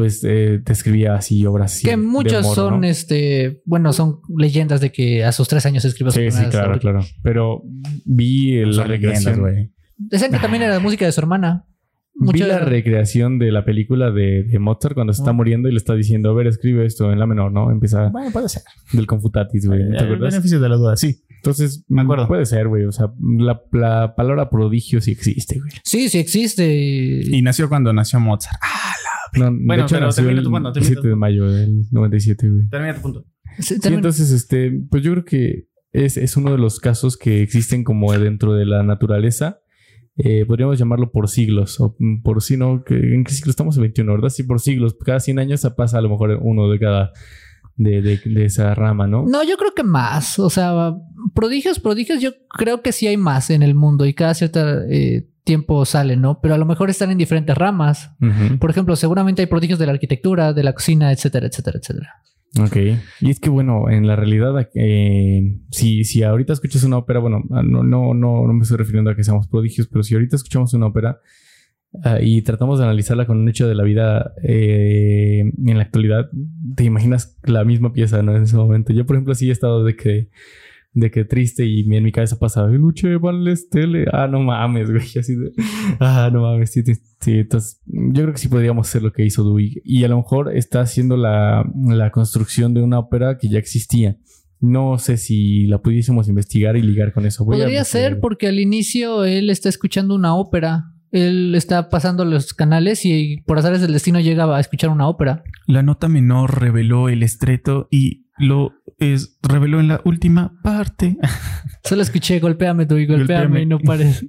pues eh, describía así obras. así que de muchos son, ¿no? este, bueno, son leyendas de que a sus tres años escribió su Sí, sí, claro, claro. Pero vi el- la recreación, güey. Decían que también era música de su hermana. Vi la recreación de la película de, de Mozart cuando se está Ah. muriendo y le está diciendo, a ver, escribe esto en la menor, ¿no? Empieza Bueno, puede ser. del Confutatis, güey. ¿Te El beneficio de la duda, sí. Entonces, Me acuerdo. Puede ser, güey. O sea, la, la palabra prodigio sí existe, güey. Sí, sí existe. Y nació cuando nació Mozart. Ah, No, Bueno, de hecho, pero nació termina el tu punto, termina 7 tu de mayo del 97, güey. termina tu punto. Sí, entonces, este, pues yo creo que es, es uno de los casos que existen como dentro de la naturaleza. Eh, podríamos llamarlo por siglos, o mm, por si no, ¿en qué siglo estamos? En 21, ¿verdad? Sí, por siglos. Cada 100 años se pasa a lo mejor uno de cada, de, de- de esa rama, ¿no? No, yo creo que más. O sea, prodigios, prodigios, yo creo que sí hay más en el mundo y cada cierto eh, tiempo salen, ¿no? Pero a lo mejor están en diferentes ramas. Por ejemplo, seguramente hay prodigios de la arquitectura, de la cocina, etcétera, etcétera, etcétera. Ok. Y es que, bueno, en la realidad, eh, si, si ahorita escuchas una ópera, bueno, ah, no, no, no, no me estoy refiriendo a que seamos prodigios, pero si ahorita escuchamos una ópera ah, y tratamos de analizarla con un hecho de la vida eh, en la actualidad, te imaginas la misma pieza, ¿no? En ese momento. Yo, por ejemplo, sí he estado de que, de que triste y mi- en mi cabeza pasa, luche, vale, tele. Ah, no mames, güey. Así de, ah, no mames. Sí, sí, sí. entonces yo creo que sí podríamos hacer lo que hizo Dewey. Y a lo mejor está haciendo la, la construcción de una ópera que ya existía. No sé si la pudiésemos investigar y ligar con eso. Voy Podría ser porque al inicio él está escuchando una ópera. Él está pasando los canales y por azares del destino llega a escuchar una ópera. La nota menor reveló el estreto y lo es, reveló en la última parte. Solo escuché golpéame tú y golpéame, Golpéame. y no pares.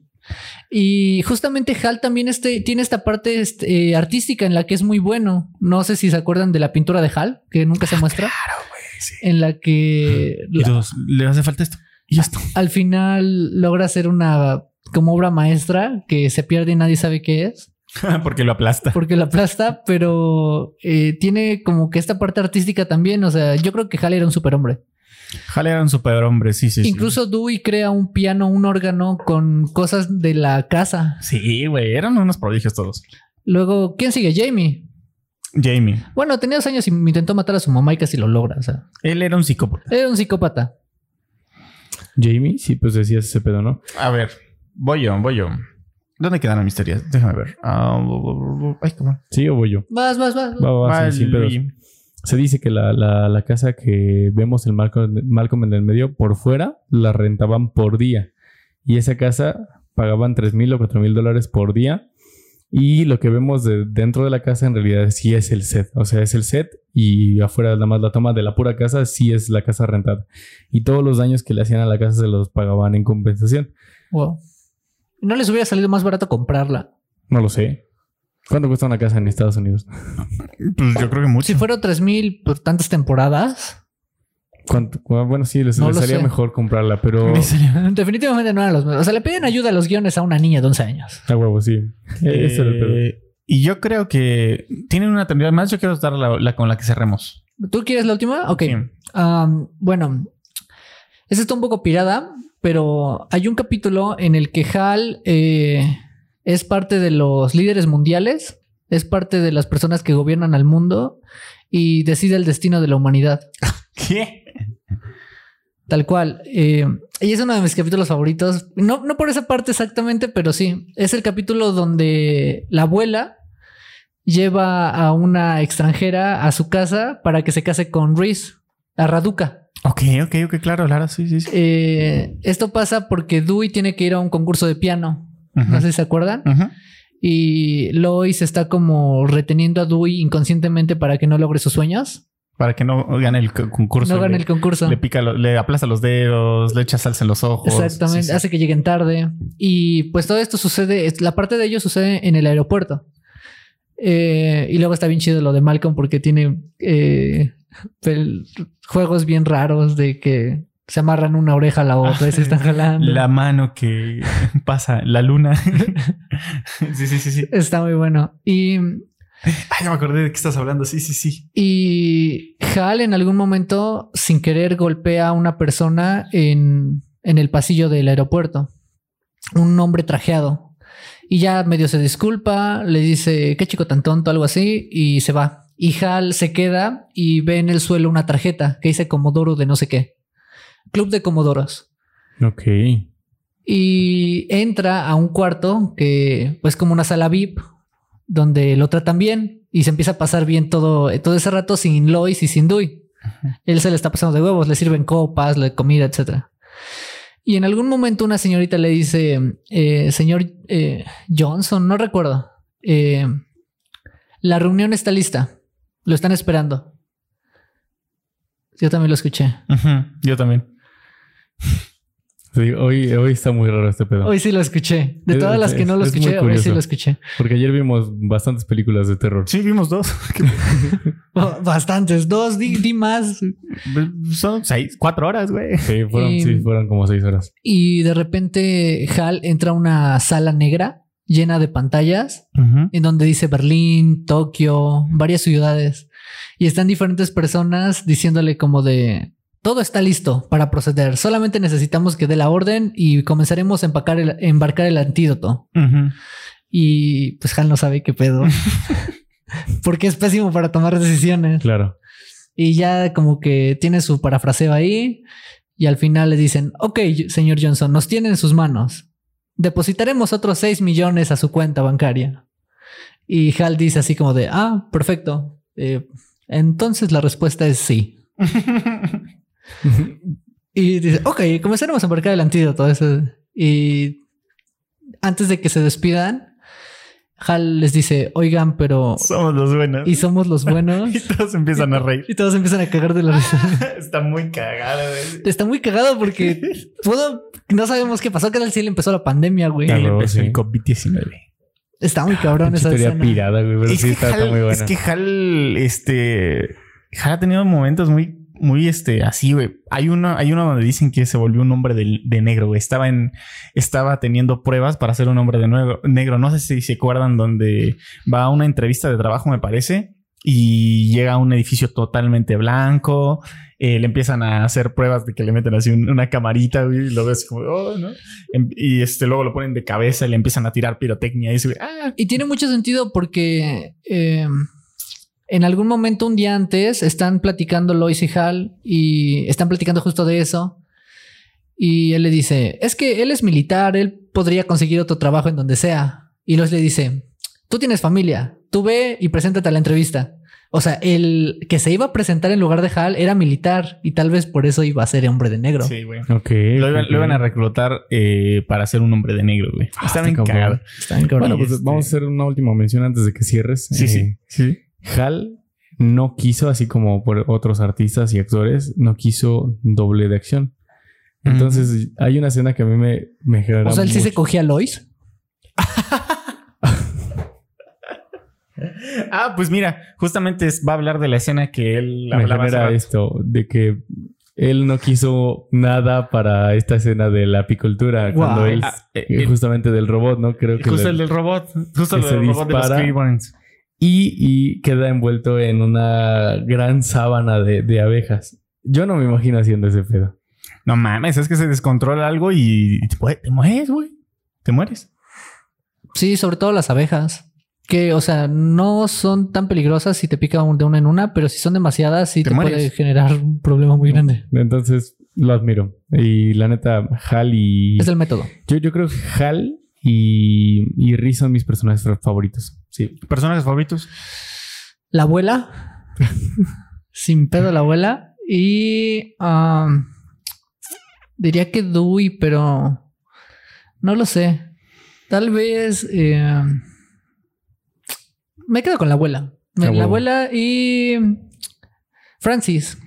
Y justamente Hal también este, tiene esta parte este, eh, artística en la que es muy bueno. No sé si se acuerdan de la pintura de Hal, que nunca se muestra, Claro, güey, sí. en la que Y le hace falta esto. Y esto. al final logra hacer una como obra maestra que se pierde y nadie sabe qué es, Porque lo aplasta. porque la aplasta, pero eh, tiene como que esta parte artística también. O sea, yo creo que Hal era un superhombre. Jale era un superhombre, sí, sí. sí. Incluso Dewey crea un piano, un órgano con cosas de la casa. Sí, güey, eran unos prodigios todos. Luego, ¿quién sigue? Jamie. Jamie. Bueno, tenía dos años y me intentó matar a su mamá y casi lo logra. O sea, Él era un psicópata. era un psicópata. Jamie, sí, pues decías ese pedo, ¿no? A ver, voy yo, voy yo. ¿Dónde quedaron mis teorías? Déjame ver. Ah, ay, cómo. Sí, o voy yo. Vas, vas, vas. Va, va, va, pedos. Vale. Se dice que la, la- la casa que vemos el Malcolm, Malcolm en el medio, por fuera, la rentaban por día. Y esa casa pagaban 3 mil o 4 mil dólares por día. Y lo que vemos de dentro de la casa en realidad sí es el set. O sea, es el set y afuera nada más la toma de la pura casa sí es la casa rentada. Y todos los daños que le hacían a la casa se los pagaban en compensación. Wow. ¿No les hubiera salido más barato comprarla? No lo sé. ¿Cuánto cuesta una casa en Estados Unidos? Pues yo creo que mucho. Si fueron 3 mil por tantas temporadas. ¿Cuánto? Bueno, sí, les, No les salía sé. mejor comprarla, pero... Definitivamente no eran los mejores. O sea, le piden ayuda a los guiones a una niña de 11 años. A huevo, sí. Eh, Ese era el pedo. y yo creo que tienen una tendría más. Yo quiero dar la, la con la que cerremos. ¿Tú quieres la última? Ok. Sí. Um, bueno, esta está un poco pirada, pero hay un capítulo en el que Hal eh, es parte de los líderes mundiales, es parte de las personas que gobiernan al mundo y decide el destino de la humanidad. ¿Qué? Tal cual. Eh, y es uno de mis capítulos favoritos. No, no por esa parte exactamente, pero sí. Es el capítulo donde la abuela lleva a una extranjera a su casa para que se case con Reese, a Raduca. Ok, ok, ok, claro, claro, sí, sí. sí. Eh, esto pasa porque Dewey tiene que ir a un concurso de piano. No sé si se acuerdan. Y Lois está como reteniendo a Dewey inconscientemente para que no logre sus sueños. Para que no gane el co- concurso. no gane el concurso. le pica, lo- le aplasta los dedos, le echa salsa en los ojos. Exactamente, Sí, sí. hace que lleguen tarde. Y pues todo esto sucede, la parte de ello sucede en el aeropuerto. Eh, y luego está bien chido lo de Malcolm porque tiene eh, pel- juegos bien raros de que se amarran una oreja a la otra y se están jalando. La mano que pasa, la luna. sí, sí, sí, sí. Está muy bueno. Y, Ay, ya me acordé de qué estás hablando. Sí, sí, sí. y Hal en algún momento, sin querer, golpea a una persona en, en el pasillo del aeropuerto. Un hombre trajeado. Y ya medio se disculpa, le dice, qué chico tan tonto, algo así, y se va. Y Hal se queda y ve en el suelo una tarjeta que dice Comodoro de no sé qué. Club de Comodoros. Ok. Y entra a un cuarto que, pues, como una sala VIP, donde lo tratan bien y se empieza a pasar bien todo, todo ese rato sin Lois y sin Dewey. Él se le está pasando de huevos, le sirven copas, le comida, etcétera. Y en algún momento una señorita le dice, eh, señor eh, Johnson, no recuerdo, eh, la reunión está lista, lo están esperando. Yo también lo escuché. Yo también. Sí, hoy, hoy está muy raro este pedo. Hoy sí lo escuché. De Es- todas las que no lo es escuché, hoy sí lo escuché. Porque ayer vimos bastantes películas de terror. Sí, vimos dos. Bastantes, dos, di, di más. Son seis, cuatro horas, güey. Sí, fueron, Y- sí, fueron como seis horas. Y de repente Hal entra a una sala negra llena de pantallas en donde dice Berlín, Tokio, varias ciudades. Y están diferentes personas diciéndole como de todo está listo para proceder. Solamente necesitamos que dé la orden y comenzaremos a empacar el, embarcar el antídoto. Y pues Hal no sabe qué pedo. Porque es pésimo para tomar decisiones. Claro. Y ya como que tiene su parafraseo ahí. Y al final le dicen, ok, señor Johnson, nos tiene en sus manos. Depositaremos otros 6 millones a su cuenta bancaria. Y Hal dice así como de, ah, perfecto. Eh, entonces la respuesta es sí. Y dice, ok, comenzaremos a embarcar el antídoto. Y antes de que se despidan, Hal les dice, oigan, pero... Somos los buenos. Y somos los buenos. Y todos empiezan a reír. Y todos empiezan a cagar de la risa. Está muy cagado, güey. Está muy cagado porque no sabemos qué pasó. Que tal si le empezó la pandemia, güey. Claro. Empezó sí. el COVID-19. Está muy cabrón Pinche esa escena. pirada, güey. Pero Es sí está, está Hal- muy buena. Es que Hal, este... Hal ha tenido momentos muy, muy, este, así, güey. Hay uno, hay uno donde dicen que se volvió un hombre de, negro. Estaba en, estaba teniendo pruebas para ser un hombre de nuevo, negro. No sé si se acuerdan donde va a una entrevista de trabajo, me parece. Y llega a un edificio totalmente blanco. eh, le empiezan a hacer pruebas de que le meten así un- una camarita, güey. Y lo ves como, oh, ¿no? Em- Y este, luego lo ponen de cabeza y le empiezan a tirar pirotecnia. Y dice, ah, Y tiene mucho sentido porque eh, en algún momento, un día antes, están platicando Lois y Hal y están platicando justo de eso. Y él le dice, es que él es militar, él podría conseguir otro trabajo en donde sea. Y Lois le dice, tú tienes familia, tú ve y preséntate a la entrevista. O sea, el que se iba a presentar en lugar de Hal era militar y tal vez por eso iba a ser hombre de negro. Sí, güey. Ok. Lo iban, ok. lo iban a reclutar eh, para ser un hombre de negro, güey. Ah, Está bien cabrón. cagado. Está bien cabrón. Bueno, pues Este- vamos a hacer una última mención antes de que cierres. Sí, Eh, sí. Sí. Hal no quiso, así como por otros artistas y actores, no quiso doble de acción. Entonces, hay una escena que a mí me, me genera. o sea, él sí se cogía a Lois. Ah, pues mira, justamente es- va a hablar de la escena que él me hablaba genera esto de que él no quiso nada para esta escena de la apicultura cuando él Ah, eh, eh, eh, justamente del robot, ¿no? Creo que Justo el del robot. Justo el del robot de los. Y, y queda envuelto en una gran sábana de, de abejas. Yo no me imagino haciendo ese pedo. No mames, es que se descontrola algo y te, mueres, güey. Te mueres. Sí, sobre todo las abejas. Que, o sea, no son tan peligrosas si te pica un- de una en una, pero si son demasiadas, sí Te te, puede generar un problema muy grande. Entonces lo admiro. Y la neta, Hal y. Es el método. Yo, yo creo que Hal y, y Rhys son mis personajes fa- favoritos. Sí. ¿Personajes favoritos? La abuela. Sin pedo la abuela. Y um, diría que Dewey, pero no lo sé. Tal vez eh, me quedo con la abuela. La abuela y Francis.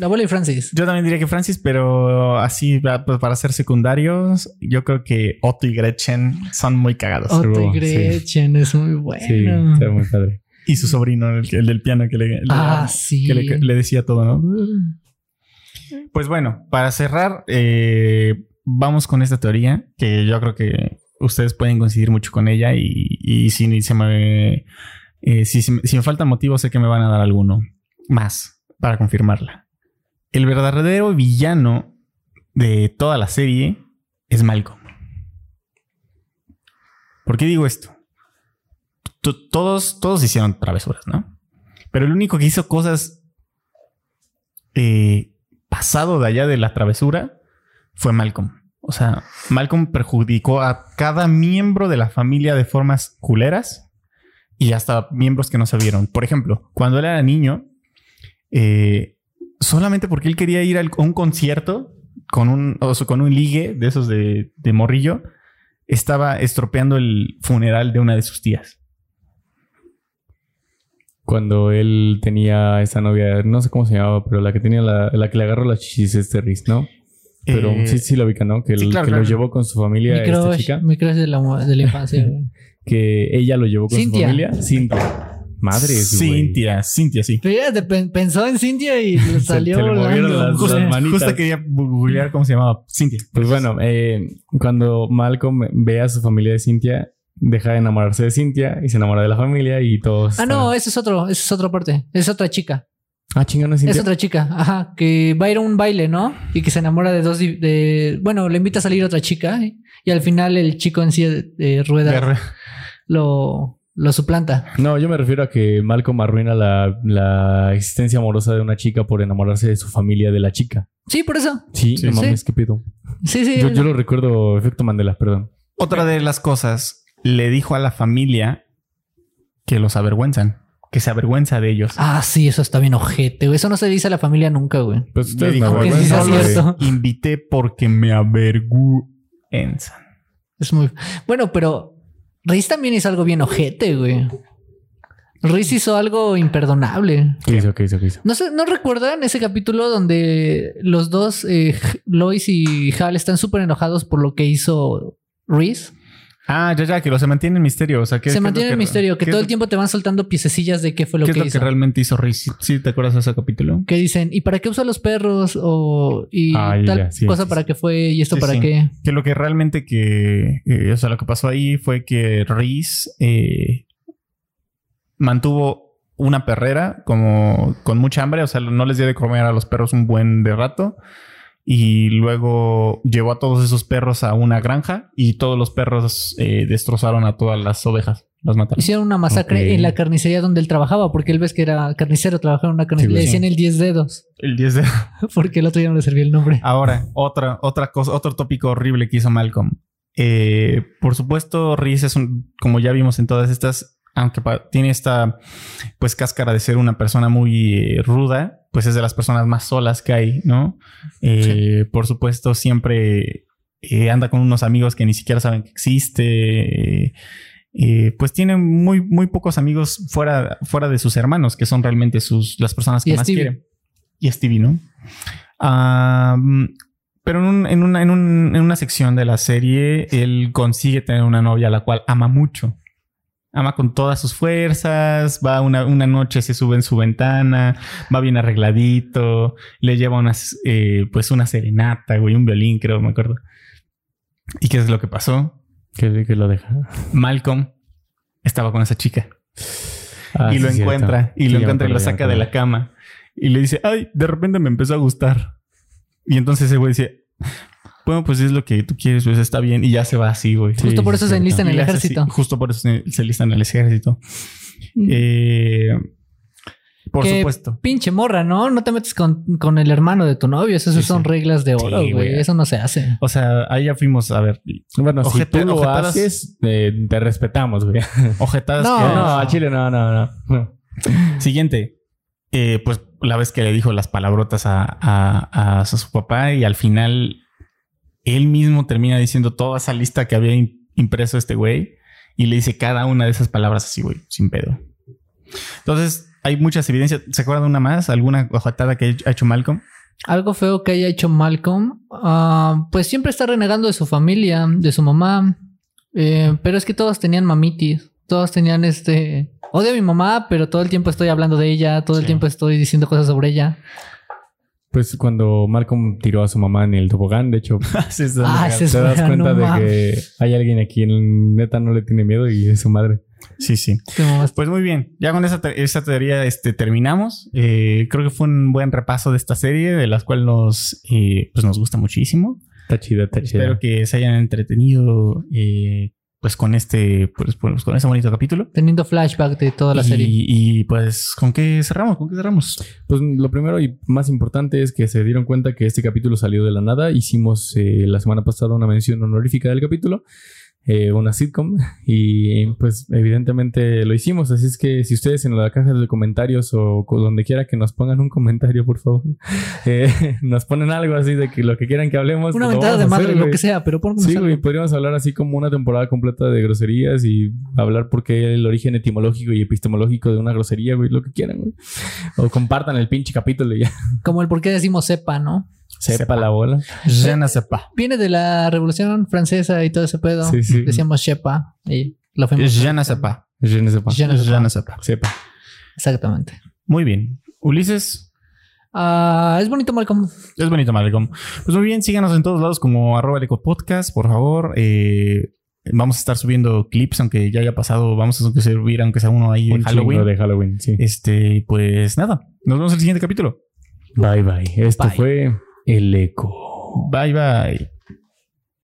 La abuela y Francis. Yo también diría que Francis, pero así pues, para ser secundarios, yo creo que Otto y Gretchen son muy cagados. Otto y Gretchen es muy bueno. Sí, está muy padre. Y su sobrino, el, el del piano que le, le- ah, sí. que le, le decía todo, ¿no? Pues bueno, para cerrar, eh, vamos con esta teoría que yo creo que ustedes pueden coincidir mucho con ella y, y si se me, eh, si, si me faltan motivos sé que me van a dar alguno más para confirmarla. El verdadero villano de toda la serie es Malcolm. ¿Por qué digo esto? Todos, todos hicieron travesuras, ¿no? Pero el único que hizo cosas eh, pasado de allá de la travesura fue Malcolm. O sea, Malcolm perjudicó a cada miembro de la familia de formas culeras y hasta miembros que no sabieron. Por ejemplo, cuando él era niño, eh, solamente porque él quería ir a un concierto con un, o sea, con un ligue de esos de, de morrillo, estaba estropeando el funeral de una de sus tías. Cuando él tenía esa novia, no sé cómo se llamaba, pero la que tenía la, la que le agarró las chichis este Rhys, ¿no? Pero Eh, sí, sí lo ubica, ¿no? Que, sí, el- claro, que claro. lo llevó con su familia, Mi esta crush, chica. mi crush de la, de la infancia. güey. Que ella lo llevó con Cintia. su familia. Cintia. Madre Cintia, Cintia, sí. Fíjate, pen- pensó en Cintia y le salió se le movieron volando. las- Justo, las manitas. justo quería googlear cómo se llamaba. Cintia. Pues bueno, eh, cuando Malcolm ve a su familia de Cintia, deja de enamorarse de Cintia y se enamora de la familia y todos. Ah, no, ese es otro, esa es otra parte. Es otra chica. Ah, chingón, ¿no es Cintia. Es otra chica, ajá, que va a ir a un baile, ¿no? Y que se enamora de dos, de, bueno, le invita a salir otra chica y al final el chico en sí ruedas Guerre- lo, lo suplanta. No, yo me refiero a que Malcolm arruina la, la existencia amorosa de una chica por enamorarse de su familia de la chica. Sí, por eso. Sí, Sí, no sí. mames, qué pedo. Sí, sí. Yo, yo lo recuerdo, efecto Mandela, perdón. Otra de las cosas, le dijo a la familia que los avergüenzan, que se avergüenza de ellos. Ah, sí, eso está bien ojete, güey. Eso no se dice a la familia nunca, güey. Pues me dijo sí invité porque me avergüenzan. Es muy... Bueno, pero Riz también hizo algo bien ojete, güey. Riz hizo algo imperdonable. ¿Qué hizo? ¿Qué hizo? ¿Qué hizo? ¿No, se, ¿No recuerdan ese capítulo donde los dos, eh, Lois y Hal, están súper enojados por lo que hizo Reese? Ah, ya, ya, que lo se mantiene en misterio. O sea, ¿qué- qué Se mantiene que- el misterio, que todo el tiempo te van soltando piececillas de qué fue lo ¿Qué que es lo hizo. que realmente hizo Riz? ¿Sí te acuerdas de ese capítulo? Que dicen, ¿y para qué usa los perros? O, y Ah, tal ya, sí, cosa sí, para sí. qué fue y esto para qué. Que lo que realmente que... eh, o sea, lo que pasó ahí fue que Riz eh, mantuvo una perrera como con mucha hambre. O sea, no les dio de comer a los perros un buen de rato. Y luego llevó a todos esos perros a una granja y todos los perros eh, destrozaron a todas las ovejas. Las mataron. Hicieron una masacre en la carnicería donde él trabajaba, porque él ves que era carnicero, trabajaba en una carnicería. Sí, Le pues, decían el 10 dedos, El 10 de... porque el otro ya no le servía el nombre. Ahora, otra, otra cosa, otro tópico horrible que hizo Malcolm. Eh, por supuesto, Reese es un, como ya vimos en todas estas, aunque tiene esta pues cáscara de ser una persona muy eh, ruda, pues es de las personas más solas que hay, ¿no? Eh, Por supuesto, siempre eh, anda con unos amigos que ni siquiera saben que existe. eh, pues tiene muy, muy pocos amigos fuera, fuera de sus hermanos, que son realmente sus, las personas que Y más Stevie. quiere. Y Stevie, ¿no? Pero en, un- en una, en, un- en una sección de la serie, él consigue tener una novia a la cual ama mucho. Ama con todas sus fuerzas, va una, una noche, se sube en su ventana, va bien arregladito, le lleva unas, eh, pues una serenata, güey, un violín, creo, me acuerdo. ¿Y qué es lo que pasó? Que, que lo deja. Malcolm estaba con esa chica Ah, y sí, lo encuentra y lo encuentra y lo acordé, ya me saca de la cama y le dice, ay, de repente me empezó a gustar. Y entonces ese güey dice, bueno, pues es lo que tú quieres, pues está bien y ya se va así, güey. Sí, Justo por eso se Y en el así, ejército. justo por eso se, listan en el ejército. Mm. Eh, por Que supuesto. Pinche morra, ¿no? No te metes con, con el hermano de tu novio. Esas Sí, son sí. reglas de oro, Sí, güey. Eso no se hace. O sea, ahí ya fuimos a ver Bueno, si tú lo ojetadas- haces, eh, te respetamos, güey. ojetadas. No, que- no, a Chile no, no, no. no. Siguiente. Eh, pues la vez que le dijo las palabrotas a, a- a su papá y al final él mismo termina diciendo toda esa lista que había im- impreso este güey y le dice cada una de esas palabras así, güey, sin pedo. Entonces, hay muchas evidencias. ¿Se acuerdan de una más? ¿Alguna ojetada que ha hecho Malcolm? Algo feo que haya hecho Malcolm, ah, pues siempre está renegando de su familia, de su mamá. Eh, pero es que todos tenían mamitis. Todos tenían este. Odio a mi mamá, pero todo el tiempo estoy hablando de ella. Todo el Sí. tiempo estoy diciendo cosas sobre ella. Pues cuando Malcolm tiró a su mamá en el tobogán, de hecho, Ah, ese te das cuenta no de mames. que hay alguien aquí en neta no le tiene miedo y es su madre. Sí, sí. Pues muy bien, ya con esa, te- esa teoría este, terminamos. Eh, creo que fue un buen repaso de esta serie, de las cuales nos, eh, pues nos gusta muchísimo. Está chida, está chida. Espero que se hayan entretenido eh, pues con este, pues, pues, con ese bonito capítulo. Teniendo flashback de toda la y, serie. y, pues, ¿con qué cerramos? ¿Con qué cerramos? Pues lo primero y más importante es que se dieron cuenta que este capítulo salió de la nada. Hicimos eh, la semana pasada una mención honorífica del capítulo, eh, una sitcom, y pues evidentemente lo hicimos. Así es que si ustedes en la caja de comentarios o donde quiera que nos pongan un comentario, por favor, eh, nos ponen algo así de que lo que quieran que hablemos. Una pues, lo mentada de madre, hacer, lo que sea, pero por Sí, güey, podríamos hablar así como una temporada completa de groserías y hablar por qué el origen etimológico y epistemológico de una grosería, güey, lo que quieran, güey. O compartan el pinche capítulo y ya Como el por qué decimos sepa, ¿no? Sepa, Sepa. la bola. Je ne sais pas. Viene de la Revolución Francesa y todo ese pedo. Sí, sí. Decíamos sepa y lo fuimos. Je ne sais pas. Je ne sais pas. Je ne sais Je pas. ne sais pas. Sepa. Exactamente. Muy bien. Ulises, Ah, es bonito, Malcolm. es bonito, Malcolm. Pues muy bien, síganos en todos lados como arroba el podcast, por favor. Eh, vamos a estar subiendo clips, aunque ya haya pasado. Vamos a subir, aunque sea uno ahí de Un Halloween. chingo de Halloween, sí. Este, pues nada, nos vemos en el siguiente capítulo. Bye bye. Esto Bye. fue El Eco. Bye bye.